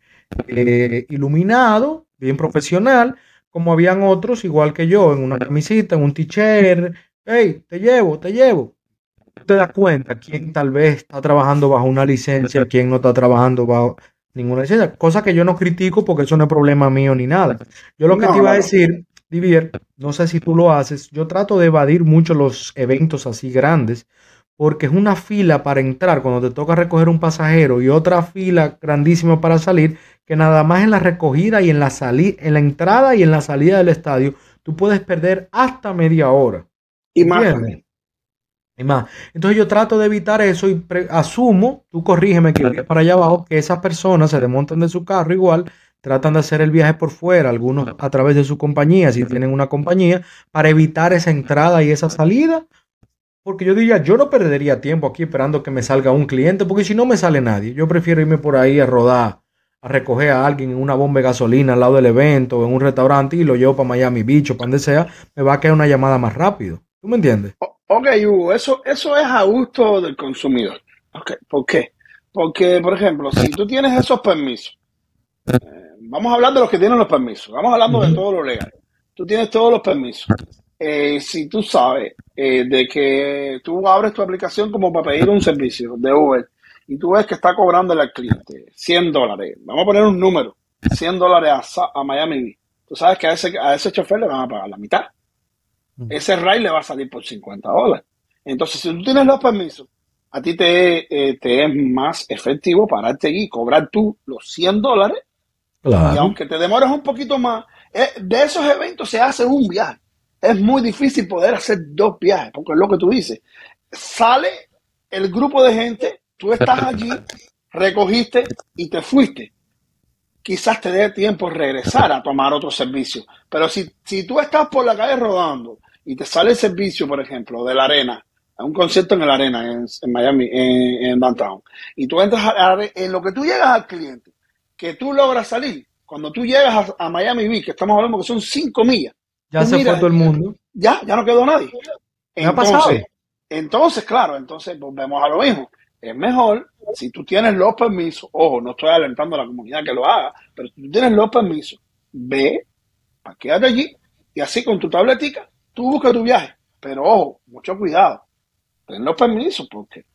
eh, iluminado, bien profesional, como habían otros, igual que yo, en una camisita, en un t-shirt, hey, te llevo, te llevo. Te das cuenta quién tal vez está trabajando bajo una licencia, quién no está trabajando bajo ninguna licencia, cosa que yo no critico porque eso no es problema mío ni nada. Yo lo que te iba a decir, Divier, no sé si tú lo haces, yo trato de evadir mucho los eventos así grandes porque es una fila para entrar cuando te toca recoger un pasajero y otra fila grandísima para salir, que nada más en la recogida y en la salida, en la entrada y en la salida del estadio, tú puedes perder hasta media hora. Y más. Y más. Entonces yo trato de evitar eso y asumo, tú corrígeme que para allá abajo, que esas personas se desmontan de su carro igual, tratan de hacer el viaje por fuera, algunos a través de su compañía, si tienen una compañía, para evitar esa entrada y esa salida. Porque yo diría, yo no perdería tiempo aquí esperando que me salga un cliente, porque si no me sale nadie, yo prefiero irme por ahí a rodar, a recoger a alguien en una bomba de gasolina al lado del evento, en un restaurante y lo llevo para Miami Beach o para donde sea, me va a caer una llamada más rápido. ¿Tú me entiendes? Ok, Hugo, eso, eso es a gusto del consumidor. Okay. ¿Por qué? Porque, por ejemplo, si tú tienes esos permisos, eh, vamos a hablar de los que tienen los permisos, vamos hablando de todo lo legal. Tú tienes todos los permisos. Eh, si tú sabes eh, de que tú abres tu aplicación como para pedir un servicio de Uber y tú ves que está cobrando al cliente 100 dólares, vamos a poner un número, 100 dólares a, a Miami Beach, tú sabes que a ese, a ese chofer le van a pagar la mitad ese ride le va a salir por 50 dólares. Entonces, si tú tienes los permisos, a ti te, eh, te es más efectivo pararte y cobrar tú los 100 dólares. Y aunque te demores un poquito más, eh, de esos eventos se hace un viaje. Es muy difícil poder hacer dos viajes, porque es lo que tú dices. Sale el grupo de gente, tú estás allí, recogiste y te fuiste quizás te dé tiempo regresar a tomar otro servicio. Pero si, si tú estás por la calle rodando y te sale el servicio, por ejemplo, de la arena, a un concierto en la arena, en, Miami, en, downtown, y tú entras a, en lo que tú llegas al cliente, que tú logras salir, cuando tú llegas a, Miami Beach, que estamos hablando que son cinco millas. Ya se fue todo el mundo. Ya, ya no quedó nadie. Entonces, entonces, claro, entonces volvemos a lo mismo es mejor si tú tienes los permisos, ojo, no estoy alentando a la comunidad que lo haga, pero si tú tienes los permisos, ve, quédate allí y así con tu tabletica, tú buscas tu viaje. Pero ojo, mucho cuidado, ten los permisos porque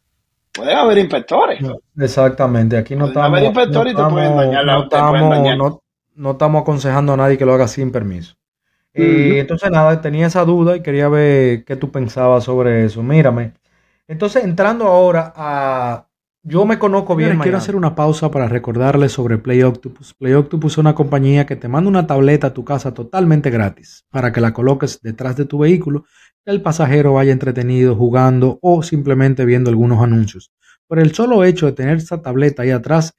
pueden haber inspectores. exactamente, aquí no estamos. Haber inspectores y te pueden dañar la, no, estamos, no, estamos aconsejando a nadie que lo haga sin permiso. Y entonces nada, tenía esa duda y quería ver qué tú pensabas sobre eso. Mírame, entonces, entrando ahora a... Yo me conozco bien. quiero hacer una pausa para recordarles sobre Play Octopus. Play Octopus es una compañía que te manda una tableta a tu casa totalmente gratis para que la coloques detrás de tu vehículo, el pasajero vaya entretenido jugando o simplemente viendo algunos anuncios. Por el solo hecho de tener esa tableta ahí atrás,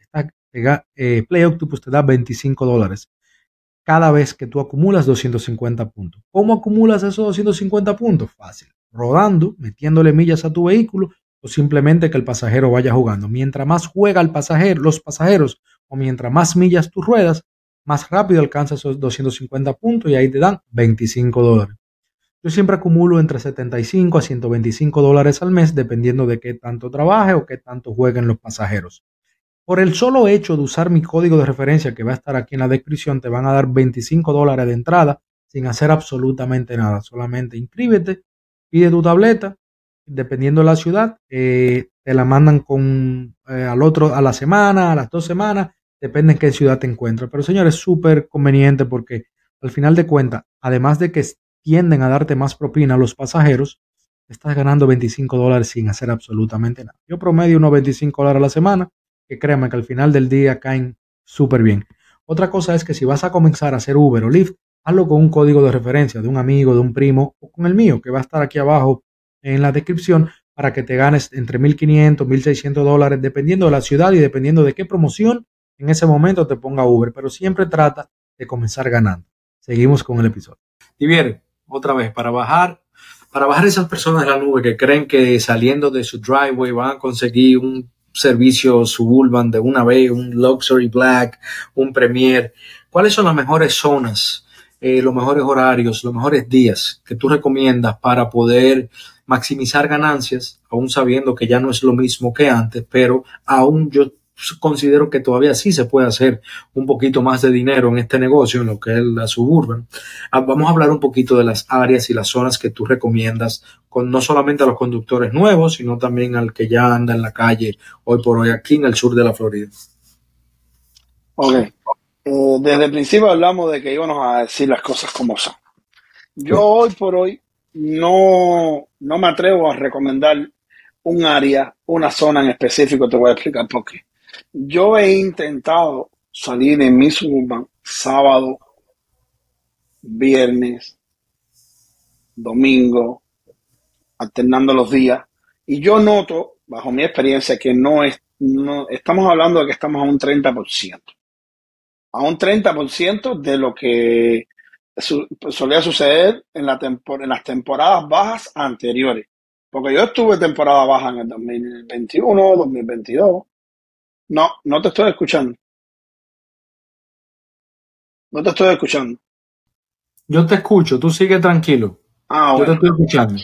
eh, Play Octopus te da 25 dólares cada vez que tú acumulas 250 puntos. ¿Cómo acumulas esos 250 puntos? Fácil rodando, metiéndole millas a tu vehículo o simplemente que el pasajero vaya jugando. Mientras más juega el pasajero, los pasajeros o mientras más millas tú ruedas, más rápido alcanzas esos 250 puntos y ahí te dan 25 dólares. Yo siempre acumulo entre 75 a 125 dólares al mes dependiendo de qué tanto trabaje o qué tanto jueguen los pasajeros. Por el solo hecho de usar mi código de referencia que va a estar aquí en la descripción, te van a dar 25 dólares de entrada sin hacer absolutamente nada. Solamente inscríbete pide tu tableta, dependiendo de la ciudad, eh, te la mandan con eh, al otro a la semana, a las dos semanas, depende en qué ciudad te encuentres. Pero señores, es súper conveniente porque al final de cuentas, además de que tienden a darte más propina a los pasajeros, estás ganando 25 dólares sin hacer absolutamente nada. Yo promedio unos 25 dólares a la semana, que créanme que al final del día caen súper bien. Otra cosa es que si vas a comenzar a hacer Uber o Lyft, hazlo con un código de referencia de un amigo, de un primo o con el mío, que va a estar aquí abajo en la descripción para que te ganes entre 1.500, 1.600 dólares, dependiendo de la ciudad y dependiendo de qué promoción en ese momento te ponga Uber, pero siempre trata de comenzar ganando. Seguimos con el episodio. Bien, otra vez, para bajar, para bajar esas personas de la nube que creen que saliendo de su driveway van a conseguir un servicio suburban de una vez, un luxury black, un premier, ¿cuáles son las mejores zonas eh, los mejores horarios, los mejores días que tú recomiendas para poder maximizar ganancias, aún sabiendo que ya no es lo mismo que antes, pero aún yo considero que todavía sí se puede hacer un poquito más de dinero en este negocio, en lo que es la suburban. Ah, vamos a hablar un poquito de las áreas y las zonas que tú recomiendas, con no solamente a los conductores nuevos, sino también al que ya anda en la calle hoy por hoy aquí en el sur de la Florida. Ok. Eh, desde el principio hablamos de que íbamos a decir las cosas como son. Yo hoy por hoy no, no me atrevo a recomendar un área, una zona en específico, te voy a explicar por qué. Yo he intentado salir en mi suburban sábado, viernes, domingo, alternando los días, y yo noto, bajo mi experiencia, que no es, no, estamos hablando de que estamos a un 30% a un 30% de lo que solía suceder en, la en las temporadas bajas anteriores. Porque yo estuve temporada baja en el 2021, 2022. No, no te estoy escuchando. No te estoy escuchando. Yo te escucho, tú sigue tranquilo. Ah, yo te estoy escuchando.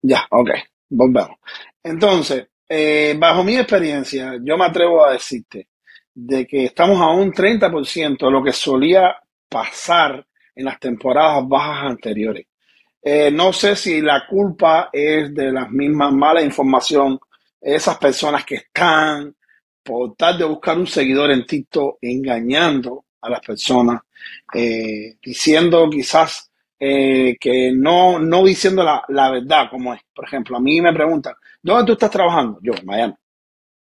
Ya, ok, volvemos. Entonces, eh, bajo mi experiencia, yo me atrevo a decirte de que estamos a un 30% de lo que solía pasar en las temporadas bajas anteriores. Eh, no sé si la culpa es de las mismas mala información, esas personas que están por tal de buscar un seguidor en TikTok engañando a las personas, eh, diciendo quizás eh, que no, no diciendo la, la, verdad como es. Por ejemplo, a mí me preguntan, ¿dónde tú estás trabajando? Yo, en Miami.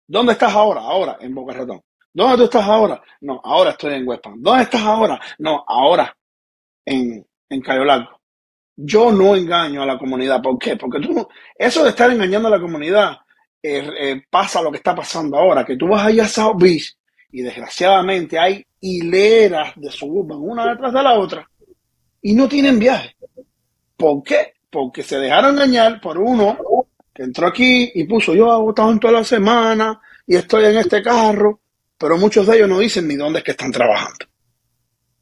¿Dónde estás ahora? Ahora, en Boca Ratón. ¿Dónde tú estás ahora? No, ahora estoy en West. ¿Dónde estás ahora? No, ahora en, en Cayo Largo. Yo no engaño a la comunidad. ¿Por qué? Porque tú eso de estar engañando a la comunidad eh, eh, pasa lo que está pasando ahora, que tú vas allá a South Beach y desgraciadamente hay hileras de suburban una detrás de la otra y no tienen viaje. ¿Por qué? Porque se dejaron engañar por uno que entró aquí y puso yo he votado en toda la semana y estoy en este carro pero muchos de ellos no dicen ni dónde es que están trabajando.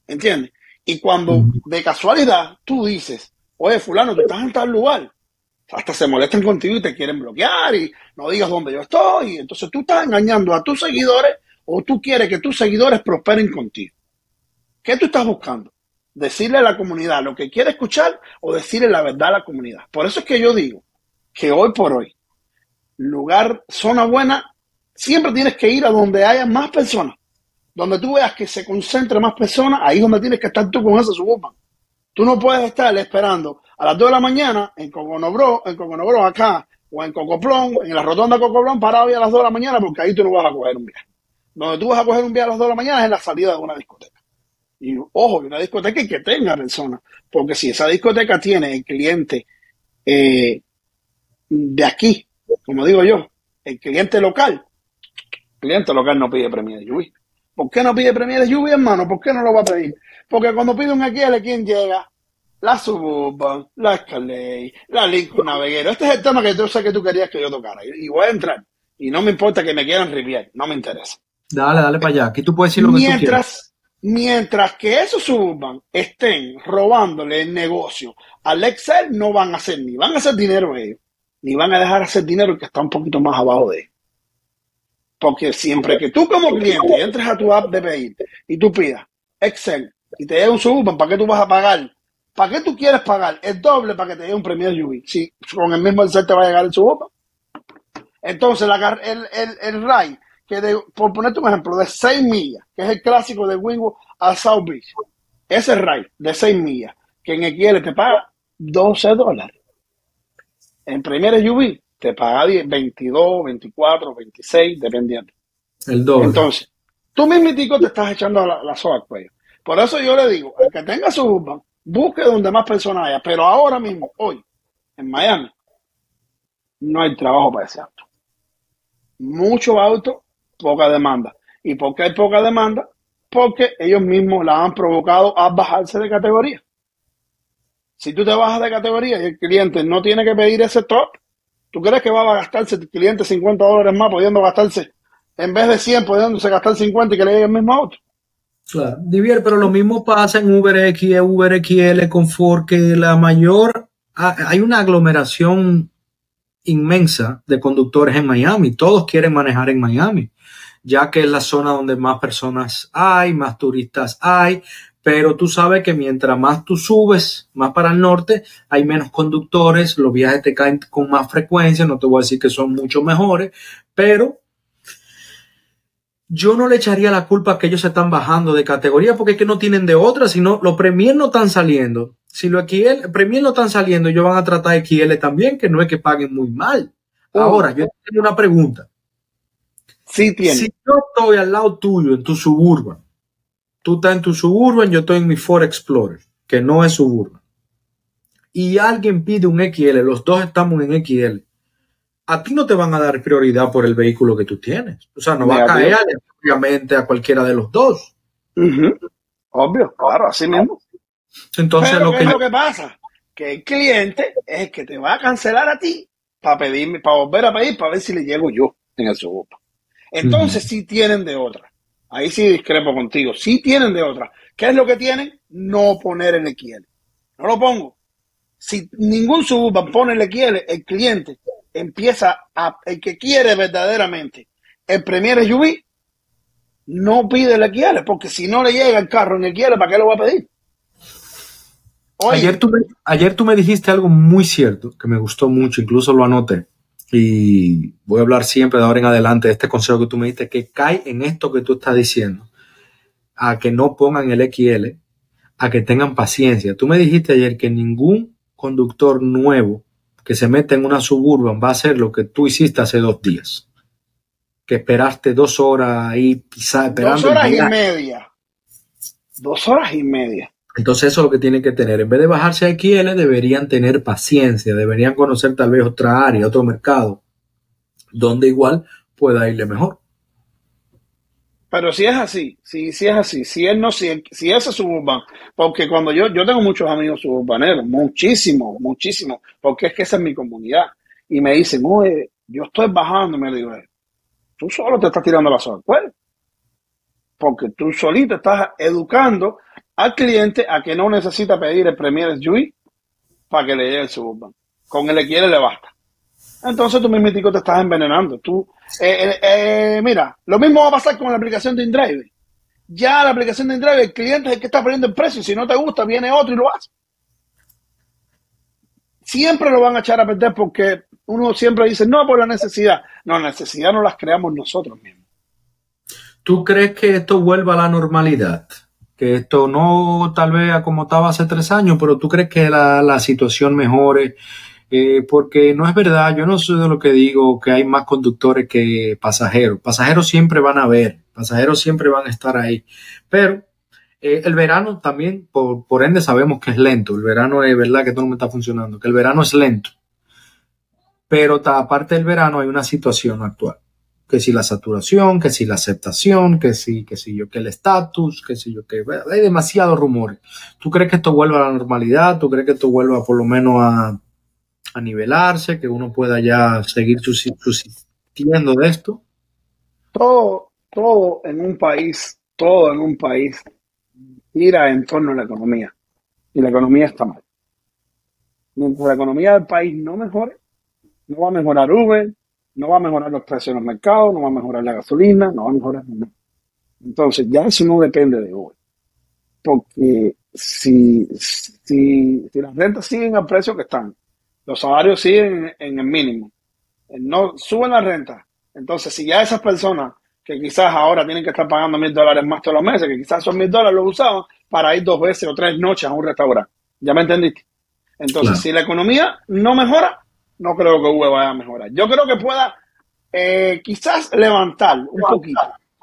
¿Entiendes? Y cuando de casualidad tú dices, oye, fulano, tú estás en tal lugar, hasta se molestan contigo y te quieren bloquear y no digas dónde yo estoy. Entonces tú estás engañando a tus seguidores o tú quieres que tus seguidores prosperen contigo. ¿Qué tú estás buscando? Decirle a la comunidad lo que quiere escuchar o decirle la verdad a la comunidad. Por eso es que yo digo que hoy por hoy, lugar, zona buena, Siempre tienes que ir a donde haya más personas. Donde tú veas que se concentre más personas, ahí es donde tienes que estar tú con esa suburban. Tú no puedes estar esperando a las 2 de la mañana en Coconobro, en Coconobro acá, o en Cocoplón, en la rotonda Cocoplón, parado ahí a las 2 de la mañana, porque ahí tú no vas a coger un viaje. Donde tú vas a coger un viaje a las 2 de la mañana es en la salida de una discoteca. Y ojo, una discoteca que tenga personas, porque si esa discoteca tiene el cliente eh, de aquí, como digo yo, el cliente local, cliente local no pide premio de lluvia. ¿Por qué no pide premio de lluvia, hermano? ¿Por qué no lo va a pedir? Porque cuando pide un XL, ¿quién llega? La Suburban, la Escalade, la Lincoln Navigator. Este es el tema que yo sé que tú querías que yo tocara. Y, voy a entrar. Y no me importa que me quieran rivier. No me interesa. Dale, dale para allá. Aquí tú puedes decir lo mientras, que tú quieras. Mientras que esos Suburban estén robándole el negocio al Excel, no van a hacer ni van a hacer dinero ellos, ni van a dejar hacer dinero que está un poquito más abajo de ellos. Porque siempre que tú como cliente entres a tu app de pedir y tú pidas Excel y te dé un suburban, ¿para qué tú vas a pagar? ¿Para qué tú quieres pagar el doble para que te dé un premio de UV? Si con el mismo Excel te va a llegar el suburban. Entonces, el, el, el RAI, que de, por ponerte un ejemplo, de 6 millas, que es el clásico de Wingwood a South Beach, ese RAI de 6 millas, que en XL te paga 12 dólares. En Premier UV te paga 22, 24, 26, dependiendo. El doble. Entonces, tú mismitico te estás echando la, la soga al cuello. Por eso yo le digo, el que tenga su urban, busque donde más personas haya. Pero ahora mismo, hoy, en Miami, no hay trabajo para ese auto. Mucho auto, poca demanda. ¿Y por qué hay poca demanda? Porque ellos mismos la han provocado a bajarse de categoría. Si tú te bajas de categoría y el cliente no tiene que pedir ese top, ¿Tú crees que va a gastarse el cliente 50 dólares más pudiendo gastarse, en vez de 100, pudiéndose gastar 50 y que le llegue el mismo auto? Claro, Divier, pero lo mismo pasa en UberX, UberXL, Confort, que la mayor, hay una aglomeración inmensa de conductores en Miami. Todos quieren manejar en Miami, ya que es la zona donde más personas hay, más turistas hay, pero tú sabes que mientras más tú subes, más para el norte, hay menos conductores, los viajes te caen con más frecuencia, no te voy a decir que son mucho mejores, pero yo no le echaría la culpa a que ellos se están bajando de categoría porque es que no tienen de otra, sino los Premier no están saliendo. Si los XL, Premier no están saliendo, ellos van a tratar XL también, que no es que paguen muy mal. Oh. Ahora, yo tengo una pregunta. Sí tiene. Si yo estoy al lado tuyo en tu suburban, tú estás en tu suburban, yo estoy en mi Ford Explorer, que no es suburban, y alguien pide un XL, los dos estamos en XL, a ti no te van a dar prioridad por el vehículo que tú tienes. O sea, no va a caer obviamente a cualquiera de los dos. Obvio, claro, así mismo. Entonces, lo ¿qué que es lo que pasa? Que el cliente es el que te va a cancelar a ti para pedirme, para volver a pedir, para ver si le llego yo en el suburban. Entonces, si tienen de otra. Ahí sí discrepo contigo. Si tienen de otra. ¿Qué es lo que tienen? No poner el XL. No lo pongo. Si ningún suburban pone el XL, el cliente empieza a, el que quiere verdaderamente el Premier SUV, no pide el XL, porque si no le llega el carro en el XL, ¿para qué lo va a pedir? ayer, tú me, ayer tú me dijiste algo muy cierto, que me gustó mucho, incluso lo anoté, y voy a hablar siempre de ahora en adelante de este consejo que tú me diste, que cae en esto que tú estás diciendo, a que no pongan el XL, a que tengan paciencia. Tú me dijiste ayer que ningún conductor nuevo que se mete en una suburban va a hacer lo que tú hiciste hace dos días. Que esperaste dos horas ahí quizás esperando. Dos horas y media. Dos horas y media. Entonces eso es lo que tienen que tener. En vez de bajarse a XL, deberían tener paciencia, deberían conocer tal vez otra área, otro mercado, donde igual pueda irle mejor. Pero si es así, si, si es así, si él no, si, si ese es suburban, porque cuando yo, yo tengo muchos amigos suburbaneros, muchísimos, muchísimos, porque es que esa es mi comunidad. Y me dicen, oye, yo estoy bajando, me digo, tú solo te estás tirando la soga, pues, porque tú solito estás educando al cliente a que no necesita pedir el Premier SUV para que le llegue el suburban. Con el que quiere le basta. Entonces tú mismo te estás envenenando. Tú, eh, eh, eh, mira, lo mismo va a pasar con la aplicación de InDrive. Ya la aplicación de InDrive, el cliente es el que está poniendo el precio. Si no te gusta, viene otro y lo hace. Siempre lo van a echar a perder porque uno siempre dice, no, por la necesidad. No, la necesidad no las creamos nosotros mismos. ¿Tú crees que esto vuelva a la normalidad? Que esto no tal vez como estaba hace tres años, pero tú crees que la, la situación mejore eh, porque no es verdad, yo no soy de lo que digo que hay más conductores que pasajeros. Pasajeros siempre van a haber, pasajeros siempre van a estar ahí, pero eh, el verano también, por, por, ende, sabemos que es lento. El verano es verdad que todo no me está funcionando, que el verano es lento. Pero aparte del verano hay una situación actual. Que si la saturación, que si la aceptación, que si, que si yo, que el estatus, que si yo, que hay demasiados rumores. ¿Tú crees que esto vuelva a la normalidad? ¿Tú crees que esto vuelva por lo menos a, a nivelarse, que uno pueda ya seguir subsistiendo de esto? Todo, todo en un país, todo en un país gira en torno a la economía. Y la economía está mal. Mientras la economía del país no mejore, no va a mejorar Uber, no va a mejorar los precios en los mercados, no va a mejorar la gasolina, no va a mejorar nada. Entonces, ya eso no depende de Uber. Porque si, si, si las rentas siguen al precio que están, los salarios siguen en el mínimo, no suben la renta. Entonces, si ya esas personas que quizás ahora tienen que estar pagando mil dólares más todos los meses, que quizás son mil dólares, los usaban para ir dos veces o tres noches a un restaurante. ¿Ya me entendiste? Entonces, si la economía no mejora, no creo que Uber vaya a mejorar. Yo creo que pueda eh, quizás levantar un poquito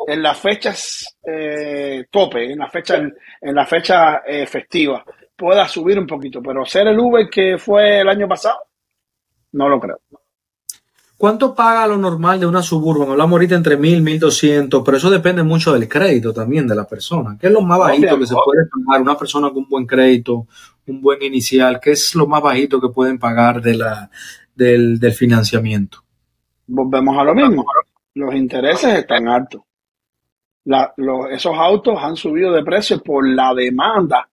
en las fechas eh, tope, en las fechas en, la fecha eh, festiva pueda subir un poquito, pero ser el Uber que fue el año pasado, no lo creo. ¿Cuánto paga lo normal de una suburban? Hablamos ahorita entre 1000 1200, pero eso depende mucho del crédito también de la persona. ¿Qué es lo más bajito que se puede pagar una persona con un buen crédito, un buen inicial? ¿Qué es lo más bajito que pueden pagar de la, del, del financiamiento? Volvemos a lo mismo. Los intereses están altos. esos autos han subido de precio por la demanda.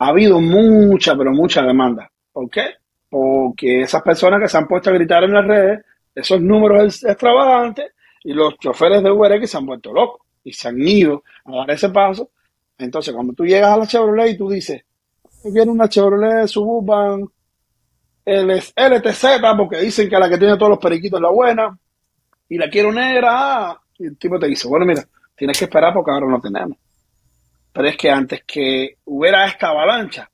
Ha habido mucha, pero mucha demanda. ¿Por qué? Porque esas personas que se han puesto a gritar en las redes, esos números extravagantes, y los choferes de UberX se han vuelto locos y se han ido a dar ese paso. Entonces, cuando tú llegas a la Chevrolet y tú dices, yo quiero una Chevrolet Suburban LTZ, porque dicen que la que tiene todos los periquitos es la buena, y la quiero negra, ah, y el tipo te dice, bueno, mira, tienes que esperar porque ahora no tenemos. Pero es que antes que hubiera esta avalancha,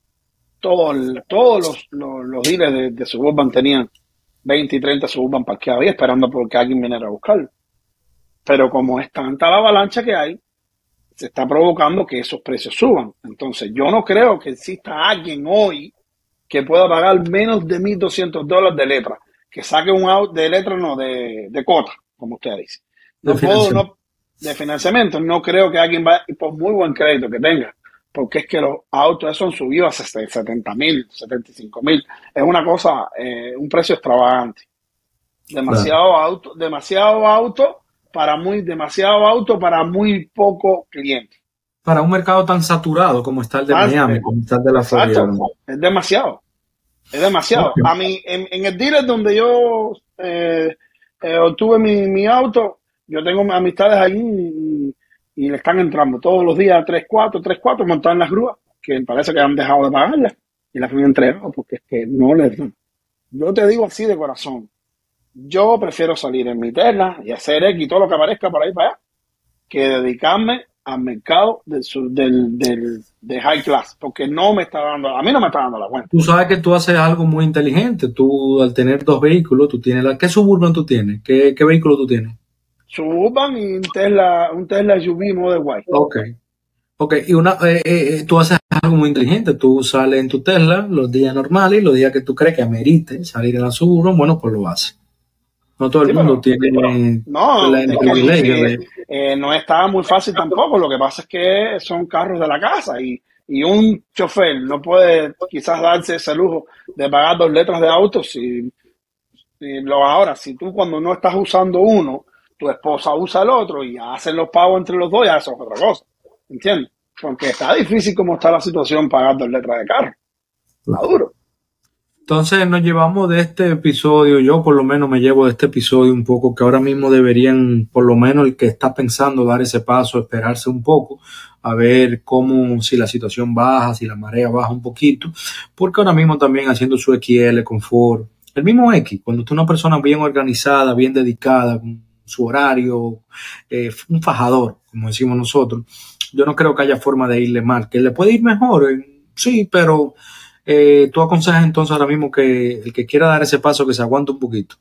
todos, todos los, los, dealers de, Suburban tenían 20 y 30 Suburban parqueados ahí esperando porque alguien viniera a buscarlo. Pero como es tanta la avalancha que hay, se está provocando que esos precios suban. Entonces, yo no creo que exista alguien hoy que pueda pagar menos de 1.200 dólares de letra, que saque un auto de letra, no, de, de cota, como usted dice. No de puedo, no, de financiamiento, no creo que alguien vaya, por muy buen crédito que tenga, porque es que los autos esos han subido a 70 mil, 75 mil. Es una cosa, eh, un precio extravagante. Demasiado auto, demasiado auto para muy, demasiado auto para muy poco cliente. Para un mercado tan saturado como está el de Miami, como está el de la Florida. Es demasiado. Es demasiado. A mí, en, el dealer donde yo eh, eh, obtuve mi, mi auto, yo tengo amistades allí y, le están entrando todos los días 3, 4, 3, 4 montadas en las grúas, que parece que han dejado de pagarlas y las han entregado porque es que no les dan. Yo te digo así de corazón, yo prefiero salir en mi Tesla y hacer X y todo lo que aparezca por ahí para allá, que dedicarme al mercado del, del, del, de high class, porque no me está dando, a mí no me está dando la cuenta. Tú sabes que tú haces algo muy inteligente, tú al tener dos vehículos, tú tienes la, ¿qué Suburban tú tienes? ¿Qué, qué vehículo tú tienes? Suburban y un Tesla, un Tesla SUV Model Y. Ok. Ok, y una, eh, eh, tú haces algo muy inteligente. Tú sales en tu Tesla los días normales y los días que tú crees que amerite salir en la Suburban, bueno, pues lo haces. No todo el mundo tiene no, eh, no estaba muy fácil tampoco. Lo que pasa es que son carros de la casa y, y un chofer no puede quizás darse ese lujo de pagar dos letras de auto si, si lo ahora si tú cuando no estás usando uno tu esposa usa el otro y hacen los pagos entre los dos, ya eso es otra cosa. ¿Entiendes? Porque está difícil como está la situación pagando letras de carro. Está duro. Entonces nos llevamos de este episodio, yo por lo menos me llevo de este episodio un poco que ahora mismo deberían, por lo menos el que está pensando dar ese paso, esperarse un poco, a ver cómo, si la situación baja, si la marea baja un poquito, porque ahora mismo también haciendo su XL, confort, el mismo X, cuando tú una persona bien organizada, bien dedicada, su horario, eh, un fajador, como decimos nosotros, yo no creo que haya forma de irle mal. Que le puede ir mejor, eh, sí, pero eh, tú aconsejas entonces ahora mismo que el que quiera dar ese paso, que se aguante un poquito.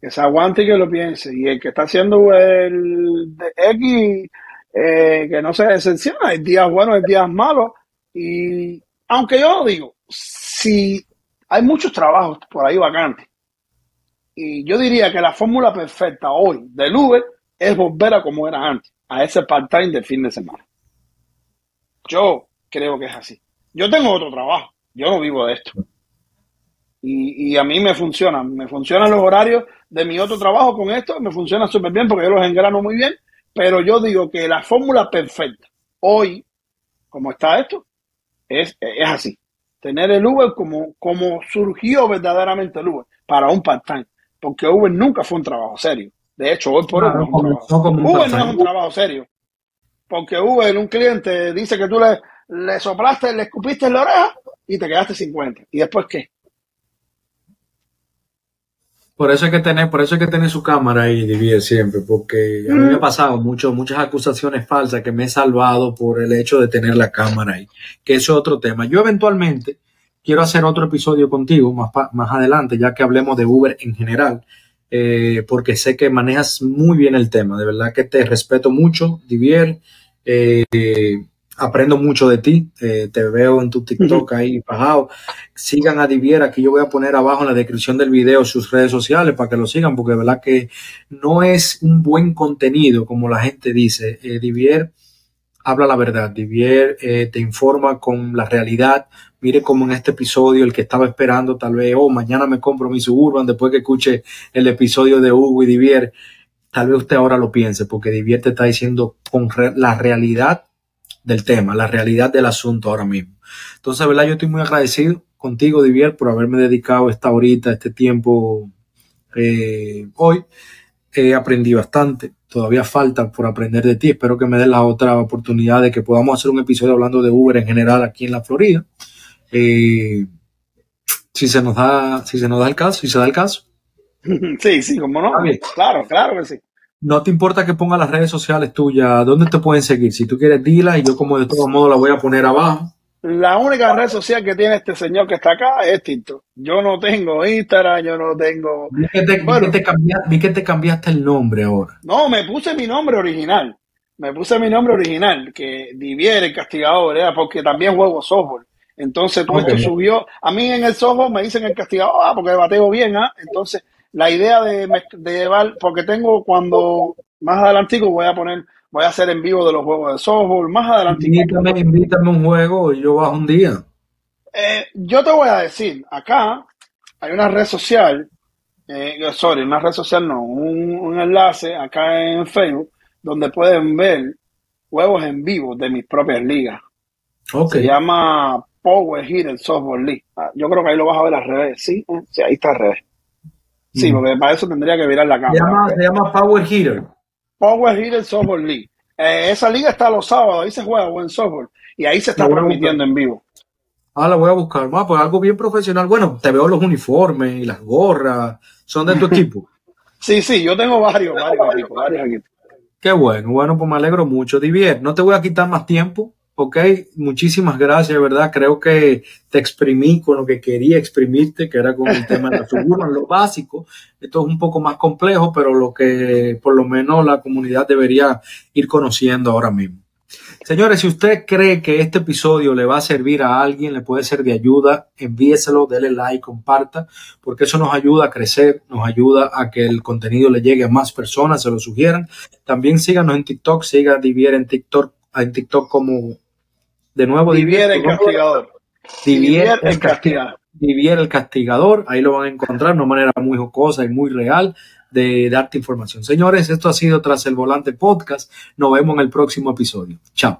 Que se aguante y que lo piense. Y el que está haciendo el de X, que no se decepciona, hay días buenos, hay días malos. Y aunque yo digo, si hay muchos trabajos por ahí vacantes, y yo diría que la fórmula perfecta hoy del Uber es volver a como era antes, a ese part-time de fin de semana. Yo creo que es así. Yo tengo otro trabajo, yo no vivo de esto. Y, a mí me funciona, me funcionan los horarios de mi otro trabajo con esto, me funciona súper bien porque yo los engrano muy bien, pero yo digo que la fórmula perfecta hoy, como está esto, es, es así. Tener el Uber como, como surgió verdaderamente el Uber para un part-time porque Uber nunca fue un trabajo serio. De hecho, hoy por hoy no Uber no es un trabajo serio. Porque Uber, un cliente dice que tú le, le soplaste, le escupiste en la oreja y te quedaste 50. ¿Y después qué? Por eso hay que tener, por eso hay que tener su cámara ahí, Divier, siempre, porque a mí me ha mm. pasado mucho, muchas acusaciones falsas que me he salvado por el hecho de tener la cámara ahí, que eso es otro tema. Yo eventualmente, quiero hacer otro episodio contigo más, más adelante, ya que hablemos de Uber en general, eh, porque sé que manejas muy bien el tema. De verdad que te respeto mucho, Divier. Eh, aprendo mucho de ti. Eh, te veo en tu TikTok ahí pagado. Sigan a Divier. Aquí yo voy a poner abajo en la descripción del video sus redes sociales para que lo sigan, porque de verdad que no es un buen contenido, como la gente dice. Divier habla la verdad. Divier te informa con la realidad Mire como en este episodio, el que estaba esperando tal vez, oh, mañana me compro mi Suburban después que escuche el episodio de Hugo y Divier, tal vez usted ahora lo piense, porque Divierte está diciendo con la realidad del tema, la realidad del asunto ahora mismo. Entonces, ¿verdad? Yo estoy muy agradecido contigo, Divier, por haberme dedicado esta horita, este tiempo eh, hoy. He aprendido bastante, todavía falta por aprender de ti. Espero que me des la otra oportunidad de que podamos hacer un episodio hablando de Uber en general aquí en la Florida. Eh, si se nos da, si se nos da el caso, si se da el caso. Sí, sí, como no. Claro, claro que sí. No te importa que ponga las redes sociales tuyas, ¿dónde te pueden seguir? Si tú quieres, dila y yo como de todos modos la voy a poner abajo. La única red social que tiene este señor que está acá es TikTok. Yo no tengo Instagram, yo no tengo... Vi que te, cambiaste, el nombre ahora. No, me puse mi nombre original. Me puse mi nombre original, que Diviere el castigador, ¿eh? porque también juego softball. Entonces, todo esto subió. A mí en el softball me dicen el castigador, ah, porque bateo bien, ¿ah? Entonces, la idea de, de llevar, porque tengo cuando más adelantico voy a poner, voy a hacer en vivo de los juegos de softball, más adelante. Invítame, invítame un juego y yo bajo un día. Eh, yo te voy a decir, acá hay una red social, eh, sorry, una red social no, un, enlace acá en Facebook donde pueden ver juegos en vivo de mis propias ligas. Se llama Power Hitter Softball League. Ah, yo creo que ahí lo vas a ver al revés, ¿sí? Sí, ahí está al revés. Sí, porque para eso tendría que virar la cámara. Se llama, Power Hitter. Power Hitter Softball League. Eh, esa liga está los sábados, ahí se juega buen softball. Y ahí se está transmitiendo en vivo. Ah, la voy a buscar. más pues algo bien profesional. Bueno, te veo los uniformes y las gorras. ¿Son de tu equipo? sí, sí, yo tengo varios, varios equipos, varios equipos. Qué bueno, bueno, pues me alegro mucho. Divier, no te voy a quitar más tiempo. Ok, muchísimas gracias, ¿verdad? Creo que te exprimí con lo que quería exprimirte, que era con el tema de la figura, lo básico. Esto es un poco más complejo, pero lo que por lo menos la comunidad debería ir conociendo ahora mismo. Señores, si usted cree que este episodio le va a servir a alguien, le puede ser de ayuda, envíeselo, déle like, comparta, porque eso nos ayuda a crecer, nos ayuda a que el contenido le llegue a más personas, se lo sugieran. También síganos en TikTok, siga Divier en TikTok, en TikTok como de nuevo, Divier el castigador. Divier el castigador. Divier el castigador. Ahí lo van a encontrar de una manera muy jocosa y muy real de darte información. Señores, esto ha sido Tras el Volante Podcast. Nos vemos en el próximo episodio. Chao.